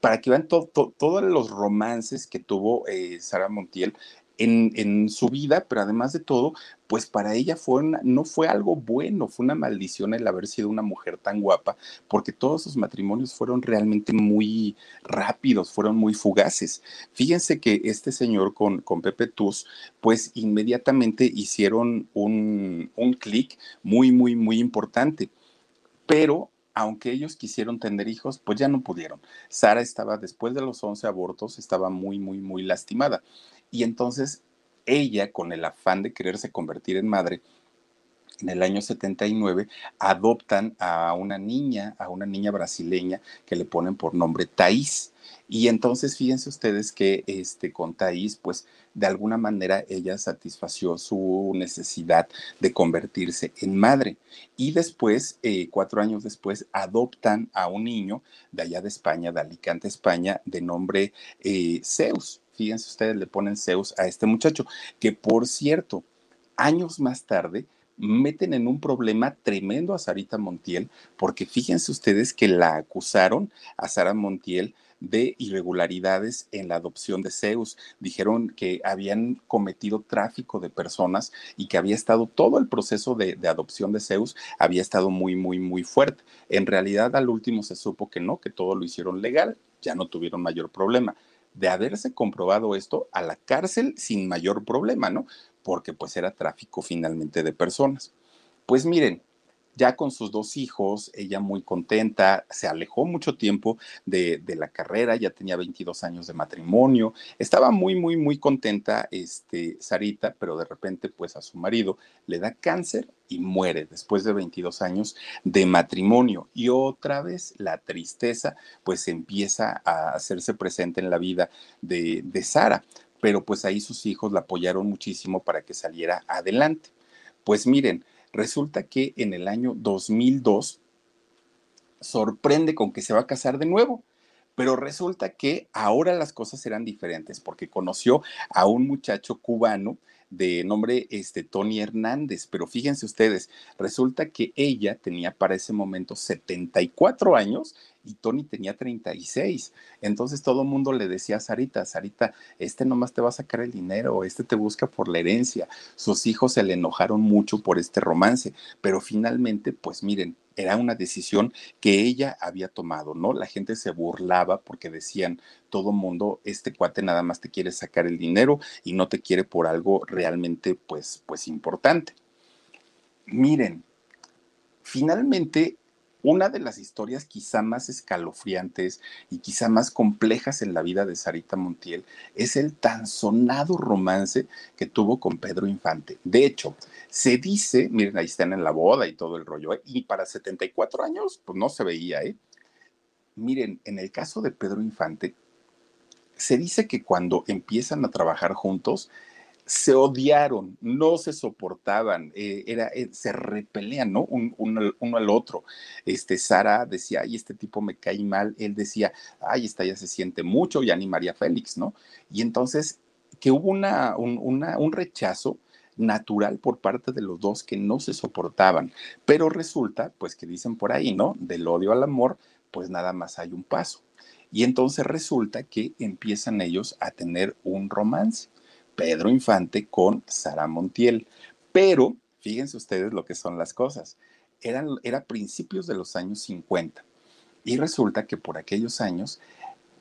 para que vean to, to, todos los romances que tuvo eh, Sara Montiel en, su vida, pero además de todo, pues para ella fue no fue algo bueno, fue una maldición el haber sido una mujer tan guapa, porque todos sus matrimonios fueron realmente muy rápidos, fueron muy fugaces. Fíjense que este señor con, con Pepe Tuz, pues inmediatamente hicieron un, un clic muy, muy, muy importante, pero aunque ellos quisieron tener hijos, pues ya no pudieron. Sara estaba, después de los 11 abortos, estaba muy, muy, muy lastimada. Y entonces ella, con el afán de quererse convertir en madre, en el año 79 adoptan a una niña, a una niña brasileña que le ponen por nombre Thais. Y entonces fíjense ustedes que este, con Thais, pues de alguna manera ella satisfació su necesidad de convertirse en madre. Y después, eh, cuatro años después, adoptan a un niño de allá de España, de Alicante, España, de nombre eh, Zeus. Fíjense ustedes, le ponen Zeus a este muchacho, que por cierto, años más tarde, meten en un problema tremendo a Sarita Montiel, porque fíjense ustedes que la acusaron a Sara Montiel de irregularidades en la adopción de Zeus. Dijeron que habían cometido tráfico de personas y que había estado todo el proceso de, de, adopción de Zeus, había estado muy, muy, muy fuerte. En realidad, al último se supo que no, que todo lo hicieron legal, ya no tuvieron mayor problema. De haberse comprobado esto, a la cárcel sin mayor problema, ¿no? porque pues era tráfico finalmente de personas. Pues miren, ya con sus dos hijos, ella muy contenta, se alejó mucho tiempo de, de, la carrera, ya tenía 22 años de matrimonio, estaba muy, muy, muy contenta, este, Sarita, pero de repente, pues a su marido le da cáncer y muere después de 22 años de matrimonio. Y otra vez la tristeza, pues empieza a hacerse presente en la vida de, de Sara pero pues ahí sus hijos la apoyaron muchísimo para que saliera adelante. Pues miren, resulta que en el año 2002 sorprende con que se va a casar de nuevo. Pero resulta que ahora las cosas eran diferentes porque conoció a un muchacho cubano de nombre este, Tony Hernández, pero fíjense ustedes, resulta que ella tenía para ese momento 74 años y Tony tenía 36. Entonces todo el mundo le decía a Sarita, Sarita, este nomás te va a sacar el dinero, este te busca por la herencia. Sus hijos se le enojaron mucho por este romance, pero finalmente, pues miren, era una decisión que ella había tomado, ¿no? La gente se burlaba porque decían, todo mundo, este cuate nada más te quiere sacar el dinero y no te quiere por algo realmente, pues, pues importante. Miren, finalmente una de las historias quizá más escalofriantes y quizá más complejas en la vida de Sarita Montiel es el tan sonado romance que tuvo con Pedro Infante. De hecho, se dice, miren, ahí están en la boda y todo el rollo, ¿eh? y para 74 años, pues no se veía, ¿eh? Miren, en el caso de Pedro Infante, se dice que cuando empiezan a trabajar juntos, se odiaron, no se soportaban, eh, era, eh, se repelean, ¿no? Un, un, uno al otro. Este, Sara decía, ay, este tipo me cae mal. Él decía, ay, esta ya se siente mucho, ya ni María Félix, ¿no? Y entonces, que hubo una, un, un rechazo natural por parte de los dos que no se soportaban. Pero resulta, pues que dicen por ahí, ¿no? Del odio al amor, pues nada más hay un paso. Y entonces resulta que empiezan ellos a tener un romance Pedro Infante con Sara Montiel. Pero fíjense ustedes lo que son las cosas. Eran, era principios de los años 50. Y resulta que por aquellos años,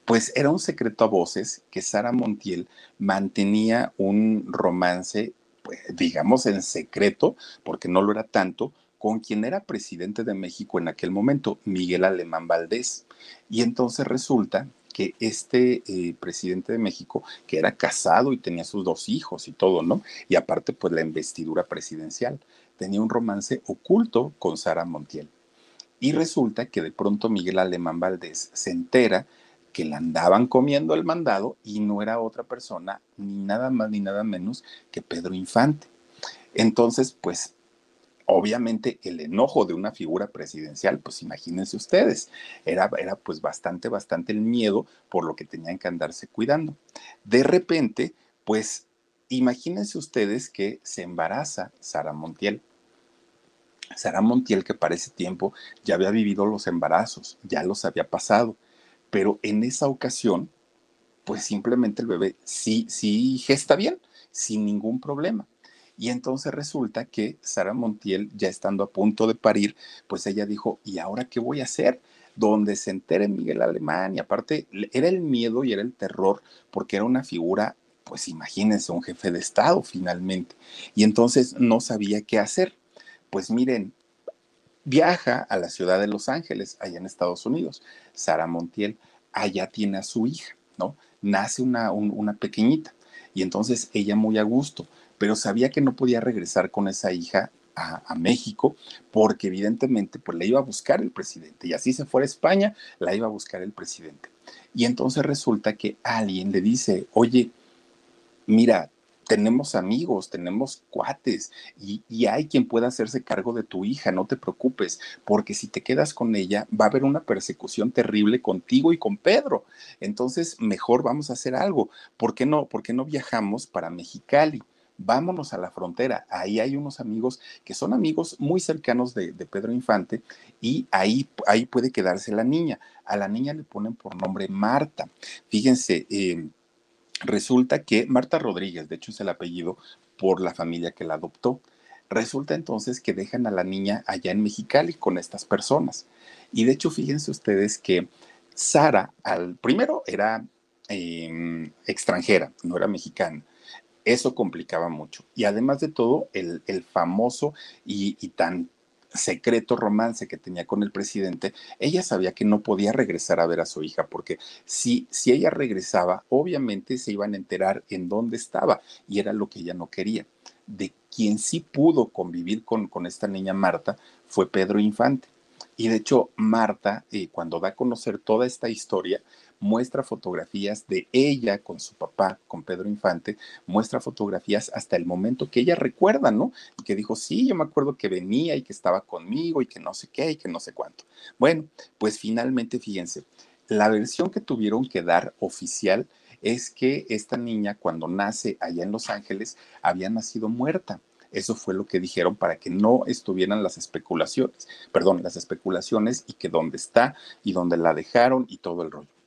pues era un secreto a voces que Sara Montiel mantenía un romance, pues, digamos, en secreto, porque no lo era tanto, con quien era presidente de México en aquel momento, Miguel Alemán Valdés. Y entonces resulta que este eh, presidente de México, que era casado y tenía sus dos hijos y todo, ¿no? Y aparte, pues la investidura presidencial, tenía un romance oculto con Sara Montiel. Y resulta que de pronto Miguel Alemán Valdés se entera que le andaban comiendo el mandado y no era otra persona, ni nada más ni nada menos que Pedro Infante. Entonces, pues obviamente el enojo de una figura presidencial, pues imagínense ustedes, era, era pues bastante, bastante el miedo por lo que tenían que andarse cuidando. De repente, pues imagínense ustedes que se embaraza Sara Montiel. Sara Montiel que para ese tiempo ya había vivido los embarazos, ya los había pasado, pero en esa ocasión, pues simplemente el bebé sí, sí gesta bien, sin ningún problema. Y entonces resulta que Sara Montiel, ya estando a punto de parir, pues ella dijo, ¿y ahora qué voy a hacer? Donde se entere Miguel Alemán, y aparte era el miedo y era el terror, porque era una figura, pues imagínense, un jefe de Estado finalmente. Y entonces no sabía qué hacer. Pues miren, Viaja a la ciudad de Los Ángeles, allá en Estados Unidos. Sara Montiel, allá tiene a su hija, ¿no? Nace una, una pequeñita y entonces ella muy a gusto, pero sabía que no podía regresar con esa hija a, México, porque evidentemente pues la iba a buscar el presidente, y así se fuera a España, la iba a buscar el presidente. Y entonces resulta que alguien le dice, oye, mira, tenemos amigos, tenemos cuates y, y, hay quien pueda hacerse cargo de tu hija, no te preocupes, porque si te quedas con ella va a haber una persecución terrible contigo y con Pedro. Entonces, mejor vamos a hacer algo. ¿Por qué no? ¿Por qué no viajamos para Mexicali? Vámonos a la frontera. Ahí hay unos amigos que son amigos muy cercanos de, Pedro Infante y ahí, ahí puede quedarse la niña. A la niña le ponen por nombre Marta. Fíjense, eh, resulta que Marta Rodríguez, de hecho es el apellido por la familia que la adoptó. Resulta entonces que dejan a la niña allá en Mexicali con estas personas. Y de hecho, fíjense ustedes que Sara, al primero era em, extranjera, no era mexicana. Eso complicaba mucho. Y además de todo, el, famoso y, tan secreto romance que tenía con el presidente, ella sabía que no podía regresar a ver a su hija, porque si, si ella regresaba, obviamente se iban a enterar en dónde estaba, y era lo que ella no quería. De quien sí pudo convivir con, con esta niña Marta fue Pedro Infante. Y de hecho, Marta, eh, cuando da a conocer toda esta historia, muestra fotografías de ella con su papá, con Pedro Infante, muestra fotografías hasta el momento que ella recuerda, ¿no? Y que dijo, sí, yo me acuerdo que venía y que estaba conmigo y que no sé qué y que no sé cuánto. Bueno, pues finalmente, fíjense, la versión que tuvieron que dar oficial es que esta niña cuando nace allá en Los Ángeles había nacido muerta. Eso fue lo que dijeron para que no estuvieran las especulaciones, perdón, las especulaciones y que dónde está y dónde la dejaron y todo el rollo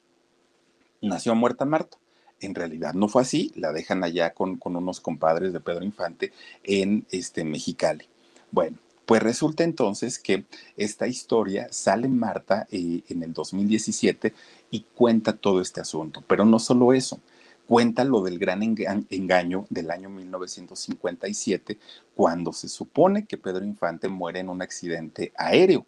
nació muerta Marta. En realidad no fue así, la dejan allá con, unos compadres de Pedro Infante en este, Mexicali. Bueno, pues resulta entonces que esta historia sale Marta eh, en el 2017 y cuenta todo este asunto, pero no solo eso, cuenta lo del gran engaño del año 1957, cuando se supone que Pedro Infante muere en un accidente aéreo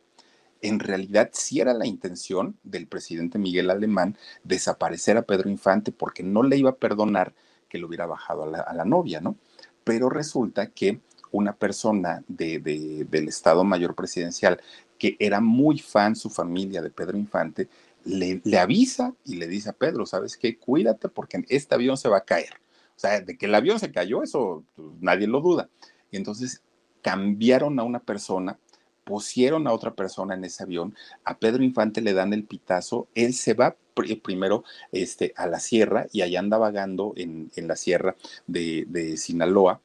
en realidad sí era la intención del presidente Miguel Alemán desaparecer a Pedro Infante porque no le iba a perdonar que lo hubiera bajado a la, novia, ¿no? Pero resulta que una persona del Estado Mayor Presidencial que era muy fan su familia de Pedro Infante, le, avisa y le dice a Pedro, ¿sabes qué? Cuídate porque este avión se va a caer. O sea, de que el avión se cayó, eso pues, nadie lo duda. Y entonces cambiaron a una persona pusieron a otra persona en ese avión, a Pedro Infante le dan el pitazo, él se va primero este, a la sierra y allá anda vagando en, la sierra de, Sinaloa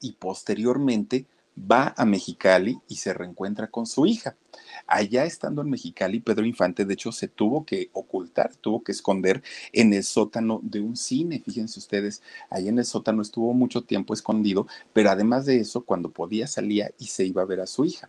y posteriormente va a Mexicali y se reencuentra con su hija. Allá estando en Mexicali, Pedro Infante, de hecho, se tuvo que ocultar, tuvo que esconder en el sótano de un cine. Fíjense ustedes, ahí en el sótano estuvo mucho tiempo escondido, pero además de eso, cuando podía salía y se iba a ver a su hija.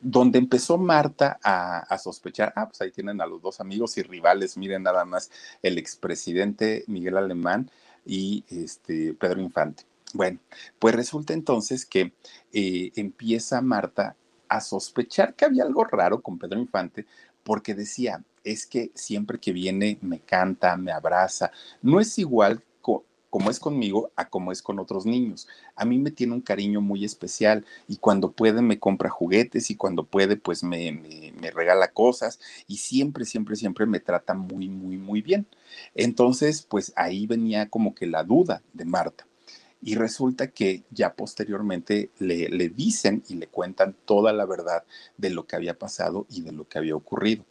donde empezó Marta a, sospechar, ah, pues ahí tienen a los dos amigos y rivales, miren nada más, el expresidente Miguel Alemán y este Pedro Infante. Bueno, pues resulta entonces que eh, empieza Marta a sospechar que había algo raro con Pedro Infante porque decía, es que siempre que viene me canta, me abraza, no es igual como es conmigo a como es con otros niños. A mí me tiene un cariño muy especial y cuando puede me compra juguetes y cuando puede pues me, regala cosas y siempre, siempre, siempre me trata muy, muy, muy bien. Entonces pues ahí venía como que la duda de Marta. Y resulta que ya posteriormente le, le, dicen y le cuentan toda la verdad de lo que había pasado y de lo que había ocurrido.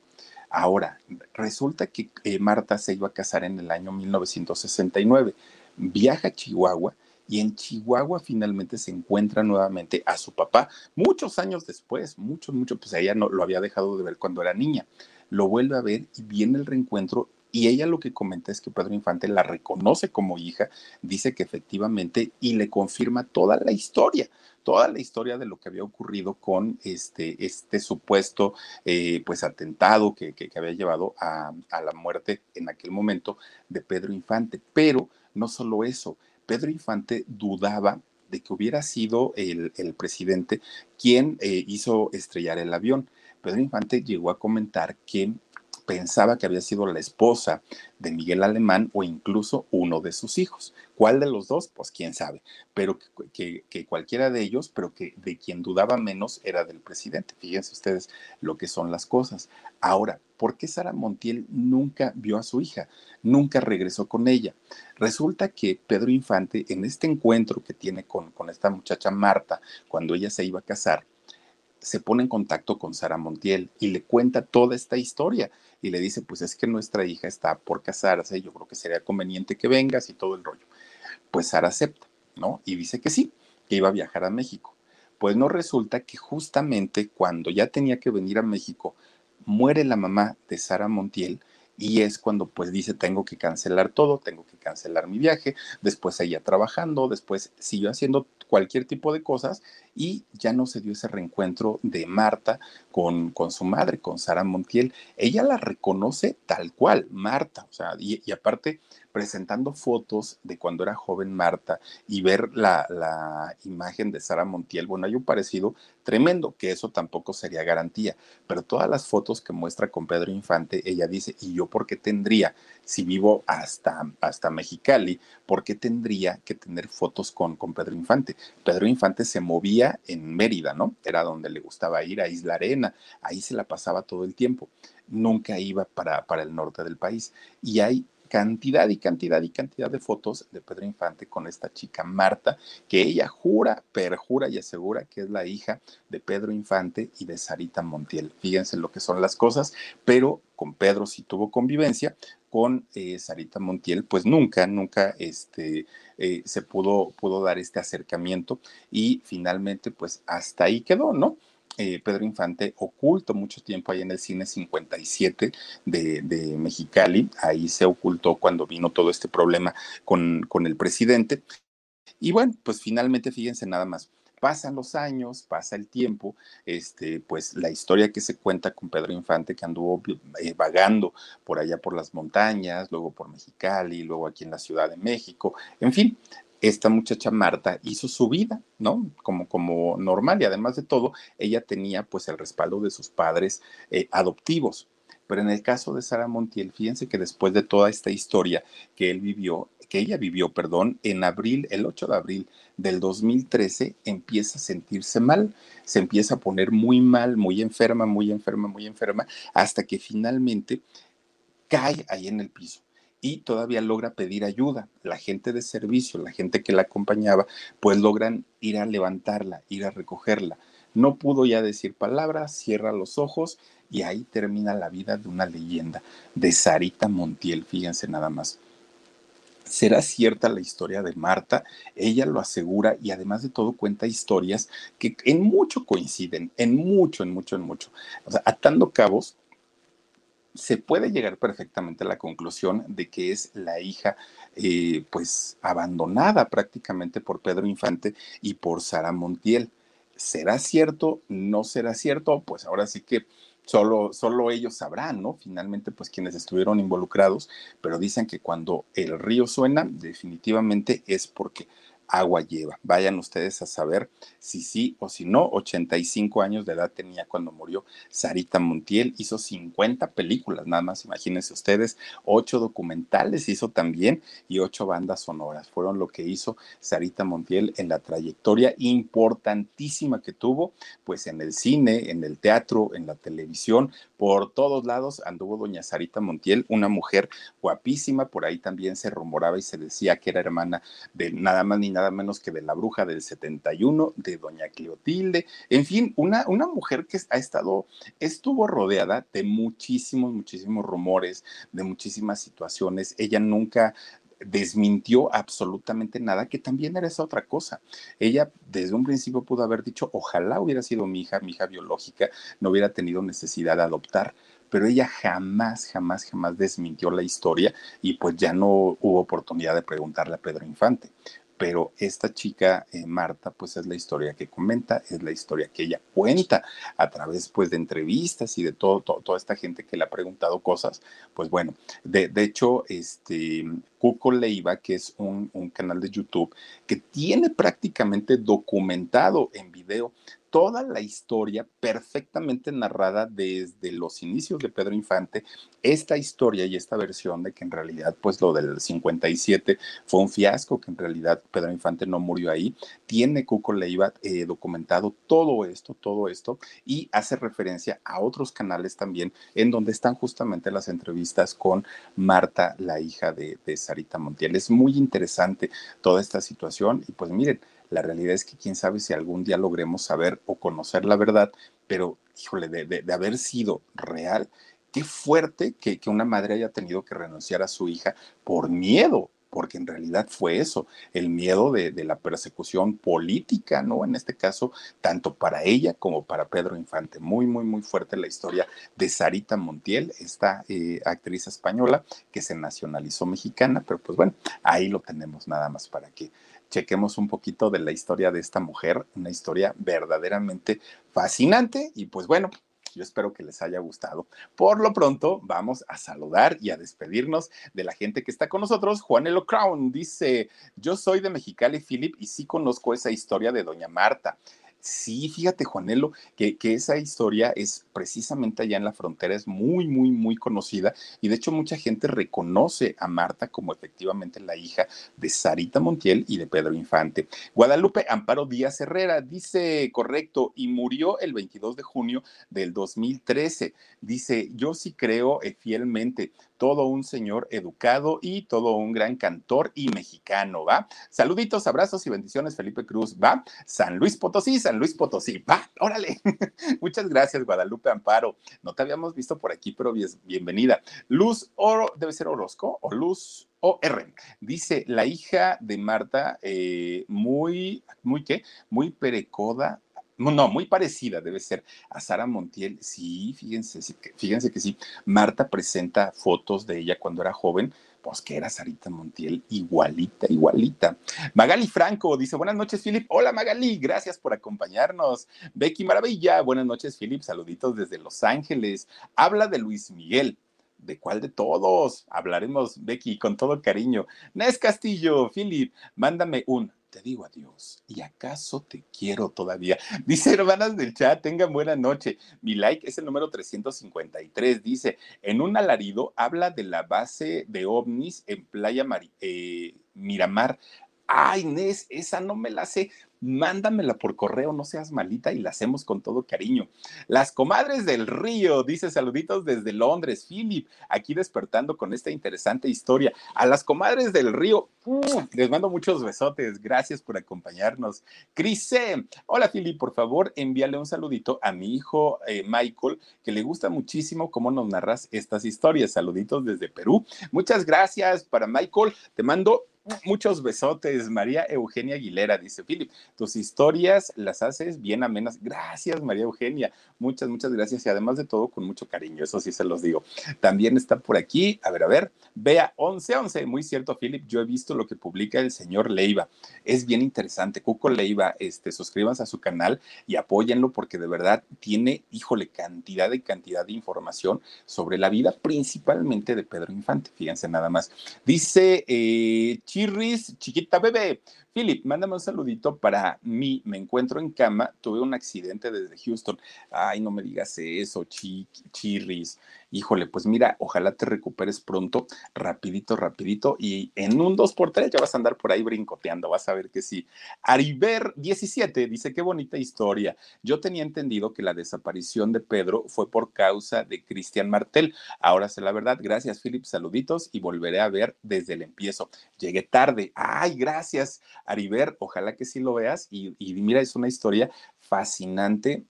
Ahora, resulta que eh, Marta se iba a casar en el año 1969 viaja a Chihuahua y en Chihuahua finalmente se encuentra nuevamente a su papá, muchos años después, muchos, muchos, pues ella no lo había dejado de ver cuando era niña. Lo vuelve a ver y viene el reencuentro y ella lo que comenta es que Pedro Infante la reconoce como hija, dice que efectivamente y le confirma toda la historia, toda la historia de lo que había ocurrido con este, este supuesto eh, pues atentado que, que, que había llevado a, a, la muerte en aquel momento de Pedro Infante. Pero no solo eso, Pedro Infante dudaba de que hubiera sido el, el presidente quien eh, hizo estrellar el avión. Pedro Infante llegó a comentar que pensaba que había sido la esposa de Miguel Alemán o incluso uno de sus hijos. ¿Cuál de los dos? Pues quién sabe, pero que, cualquiera de ellos, pero que de quien dudaba menos era del presidente. Fíjense ustedes lo que son las cosas. Ahora, ¿por qué Sara Montiel nunca vio a su hija? Nunca regresó con ella. Resulta que Pedro Infante, en este encuentro que tiene con, con esta muchacha Marta, cuando ella se iba a casar, se pone en contacto con Sara Montiel y le cuenta toda esta historia y le dice, pues es que nuestra hija está por casarse, yo creo que sería conveniente que vengas y todo el rollo. Pues Sara acepta, ¿no? Y dice que sí, que iba a viajar a México. Pues no resulta que justamente cuando ya tenía que venir a México, muere la mamá de Sara Montiel y es cuando pues dice tengo que cancelar todo, tengo que cancelar mi viaje, después ella trabajando, después siguió haciendo cualquier tipo de cosas y ya no se dio ese reencuentro de Marta con, con su madre, con Sara Montiel. Ella la reconoce tal cual, Marta, o sea, y, y aparte presentando fotos de cuando era joven Marta y ver la, la imagen de Sara Montiel, bueno, hay un parecido tremendo, que eso tampoco sería garantía, pero todas las fotos que muestra con Pedro Infante, ella dice, ¿y yo por qué tendría, si vivo hasta, hasta Mexicali, por qué tendría que tener fotos con, con Pedro Infante? Pedro Infante se movía en Mérida, ¿no? Era donde le gustaba ir, a Isla Arena, ahí se la pasaba todo el tiempo, nunca iba para, para el norte del país. Y hay cantidad y cantidad y cantidad de fotos de Pedro Infante con esta chica Marta, que ella jura, perjura y asegura que es la hija de Pedro Infante y de Sarita Montiel. Fíjense lo que son las cosas, pero con Pedro sí tuvo convivencia, con eh, Sarita Montiel, pues nunca, nunca este, eh, se pudo, pudo dar este acercamiento y finalmente, pues hasta ahí quedó, ¿no? Eh, Pedro Infante oculto mucho tiempo ahí en el cine 57 de, Mexicali. Ahí se ocultó cuando vino todo este problema con, con el presidente. Y bueno, pues finalmente, fíjense nada más. Pasan los años, pasa el tiempo, este, pues la historia que se cuenta con Pedro Infante, que anduvo eh, vagando por allá por las montañas, luego por Mexicali, luego aquí en la Ciudad de México, en fin, esta muchacha Marta hizo su vida, ¿no? Como, como normal y además de todo, ella tenía pues el respaldo de sus padres eh, adoptivos. Pero en el caso de Sara Montiel, fíjense que después de toda esta historia que él vivió, que ella vivió, perdón, en abril, el 8 de abril del 2013, empieza a sentirse mal, se empieza a poner muy mal, muy enferma, muy enferma, muy enferma, hasta que finalmente cae ahí en el piso y todavía logra pedir ayuda. La gente de servicio, la gente que la acompañaba, pues logran ir a levantarla, ir a recogerla. No pudo ya decir palabras, cierra los ojos y ahí termina la vida de una leyenda, de Sarita Montiel, fíjense nada más. ¿Será cierta la historia de Marta? Ella lo asegura y además de todo cuenta historias que en mucho coinciden, en mucho, en mucho, en mucho. O sea, atando cabos, se puede llegar perfectamente a la conclusión de que es la hija, eh, pues, abandonada prácticamente por Pedro Infante y por Sara Montiel. ¿Será cierto? ¿No será cierto? Pues ahora sí que solo, solo ellos sabrán, ¿no? Finalmente, pues quienes estuvieron involucrados, pero dicen que cuando el río suena, definitivamente es porque agua lleva. Vayan ustedes a saber si sí o si no. 85 años de edad tenía cuando murió Sarita Montiel. Hizo 50 películas, nada más imagínense ustedes. Ocho documentales hizo también y ocho bandas sonoras. Fueron lo que hizo Sarita Montiel en la trayectoria importantísima que tuvo, pues en el cine, en el teatro, en la televisión, por todos lados anduvo doña Sarita Montiel, una mujer guapísima. Por ahí también se rumoraba y se decía que era hermana de nada más ni nada nada menos que de la bruja del 71, de doña Cleotilde, en fin, una, una mujer que ha estado, estuvo rodeada de muchísimos, muchísimos rumores, de muchísimas situaciones. Ella nunca desmintió absolutamente nada, que también era esa otra cosa. Ella desde un principio pudo haber dicho, ojalá hubiera sido mi hija, mi hija biológica, no hubiera tenido necesidad de adoptar, pero ella jamás, jamás, jamás desmintió la historia y pues ya no hubo oportunidad de preguntarle a Pedro Infante pero esta chica, eh, Marta, pues es la historia que comenta, es la historia que ella cuenta a través pues de entrevistas y de todo, toda esta gente que le ha preguntado cosas, pues bueno, de, de hecho, este, Cuco Leiva, que es un canal de YouTube que tiene prácticamente documentado en video toda la historia perfectamente narrada desde los inicios de Pedro Infante, esta historia y esta versión de que en realidad pues lo del 57 fue un fiasco, que en realidad Pedro Infante no murió ahí, tiene Cuco Leiva eh, documentado todo esto, todo esto y hace referencia a otros canales también en donde están justamente las entrevistas con Marta, la hija de, de Sarita Montiel. Es muy interesante toda esta situación y pues miren, la realidad es que quién sabe si algún día logremos saber o conocer la verdad, pero híjole, de, de, haber sido real, qué fuerte que, una madre haya tenido que renunciar a su hija por miedo, porque en realidad fue eso, el miedo de, de, la persecución política, ¿no? En este caso, tanto para ella como para Pedro Infante. Muy, muy, muy fuerte la historia de Sarita Montiel, esta eh, actriz española que se nacionalizó mexicana, pero pues bueno, ahí lo tenemos nada más para que chequemos un poquito de la historia de esta mujer, una historia verdaderamente fascinante y pues bueno, yo espero que les haya gustado. Por lo pronto, vamos a saludar y a despedirnos de la gente que está con nosotros. Juanelo Crown dice, yo soy de Mexicali, Philip, y sí conozco esa historia de Doña Marta. Sí, fíjate, Juanelo, que, que, esa historia es precisamente allá en la frontera, es muy, muy, muy conocida y de hecho mucha gente reconoce a Marta como efectivamente la hija de Sarita Montiel y de Pedro Infante. Guadalupe Amparo Díaz Herrera dice, correcto, y murió el 22 de junio del 2013. Dice, yo sí creo eh, fielmente, todo un señor educado y todo un gran cantor y mexicano, ¿va? Saluditos, abrazos y bendiciones, Felipe Cruz, ¿va? San Luis Potosí, San Luis Potosí, va, órale. Muchas gracias, Guadalupe Amparo. No te habíamos visto por aquí, pero bienvenida. Luz Oro, debe ser Orozco o Luz OR. Dice la hija de Marta, eh, muy, muy qué, muy perecoda, no, muy parecida debe ser a Sara Montiel. Sí, fíjense, fíjense que sí. Marta presenta fotos de ella cuando era joven, pues que era Sarita Montiel, igualita, igualita. Magali Franco dice, buenas noches, Philip. Hola, Magali, gracias por acompañarnos. Becky Maravilla, buenas noches, Philip. Saluditos desde Los Ángeles. Habla de Luis Miguel. ¿De cuál de todos? Hablaremos, Becky, con todo cariño. Nes Castillo, Philip, mándame un te digo adiós. ¿Y acaso te quiero todavía? Dice, hermanas del chat, tengan buena noche. Mi like es el número 353. Dice, en un alarido habla de la base de ovnis en Playa eh, Miramar. Ay, Inés, esa no me la sé mándamela por correo, no seas malita y la hacemos con todo cariño. Las comadres del río, dice saluditos desde Londres, Philip, aquí despertando con esta interesante historia. A las comadres del río, les mando muchos besotes, gracias por acompañarnos. Crise, hola Philip, por favor, envíale un saludito a mi hijo eh, Michael, que le gusta muchísimo cómo nos narras estas historias. Saluditos desde Perú. Muchas gracias para Michael, te mando Muchos besotes, María Eugenia Aguilera, dice Philip. Tus historias las haces bien amenas. Gracias, María Eugenia. Muchas, muchas gracias. Y además de todo, con mucho cariño. Eso sí se los digo. También está por aquí. A ver, a ver. Vea, 1111. Muy cierto, Philip. Yo he visto lo que publica el señor Leiva. Es bien interesante. Cuco Leiva, este, suscríbanse a su canal y apóyenlo porque de verdad tiene, híjole, cantidad de cantidad de información sobre la vida, principalmente de Pedro Infante. Fíjense nada más. Dice eh, Chirris, chiquita bebé. Philip, mándame un saludito para mí. Me encuentro en cama. Tuve un accidente desde Houston. Ay, no me digas eso, Chirris. Híjole, pues mira, ojalá te recuperes pronto, rapidito, rapidito. Y en un 2x3 ya vas a andar por ahí brincoteando. Vas a ver que sí. Ariver 17 dice: Qué bonita historia. Yo tenía entendido que la desaparición de Pedro fue por causa de Cristian Martel. Ahora sé la verdad. Gracias, Philip. Saluditos y volveré a ver desde el empiezo. Llegué tarde. Ay, gracias. Ariver, ojalá que sí lo veas y, mira, es una historia fascinante.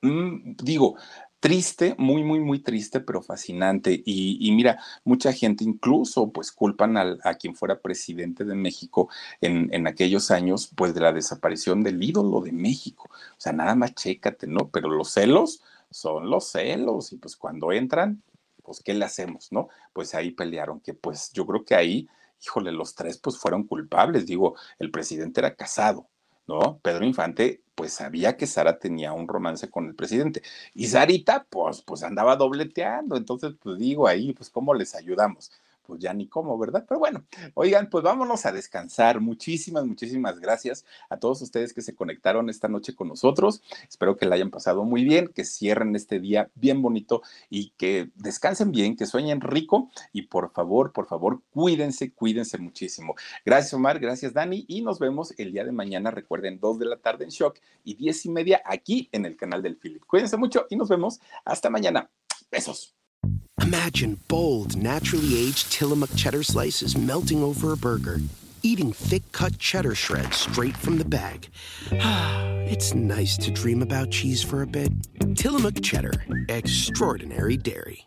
Mm, digo, triste, muy, muy, muy triste, pero fascinante. Y, mira, mucha gente incluso pues culpan a quien fuera presidente de México en, en, aquellos años, pues de la desaparición del ídolo de México. O sea, nada más chécate, ¿no? Pero los celos son los celos y pues cuando entran, pues ¿qué le hacemos, no? Pues ahí pelearon, que pues yo creo que ahí, híjole, los tres pues fueron culpables. Digo, el presidente era casado, ¿no? Pedro Infante, pues sabía que Sara tenía un romance con el presidente. Y Sarita, pues, pues andaba dobleteando. Entonces, pues digo ahí, pues, ¿cómo les ayudamos? Pues ya ni cómo, ¿verdad? Pero bueno, oigan, pues vámonos a descansar. Muchísimas, muchísimas gracias a todos ustedes que se conectaron esta noche con nosotros. Espero que la hayan pasado muy bien, que cierren este día bien bonito y que descansen bien, que sueñen rico y por favor, por favor, cuídense, cuídense muchísimo. Gracias, Omar, gracias, Dani, y nos vemos el día de mañana. Recuerden, dos de la tarde en Shock y diez y media aquí en el canal del Philip. Cuídense mucho y nos vemos hasta mañana. Besos.
Imagine bold, naturally aged Tillamook cheddar slices melting over a burger, eating thick cut cheddar shreds straight from the bag. it's nice to dream about cheese for a bit. Tillamook cheddar, extraordinary dairy.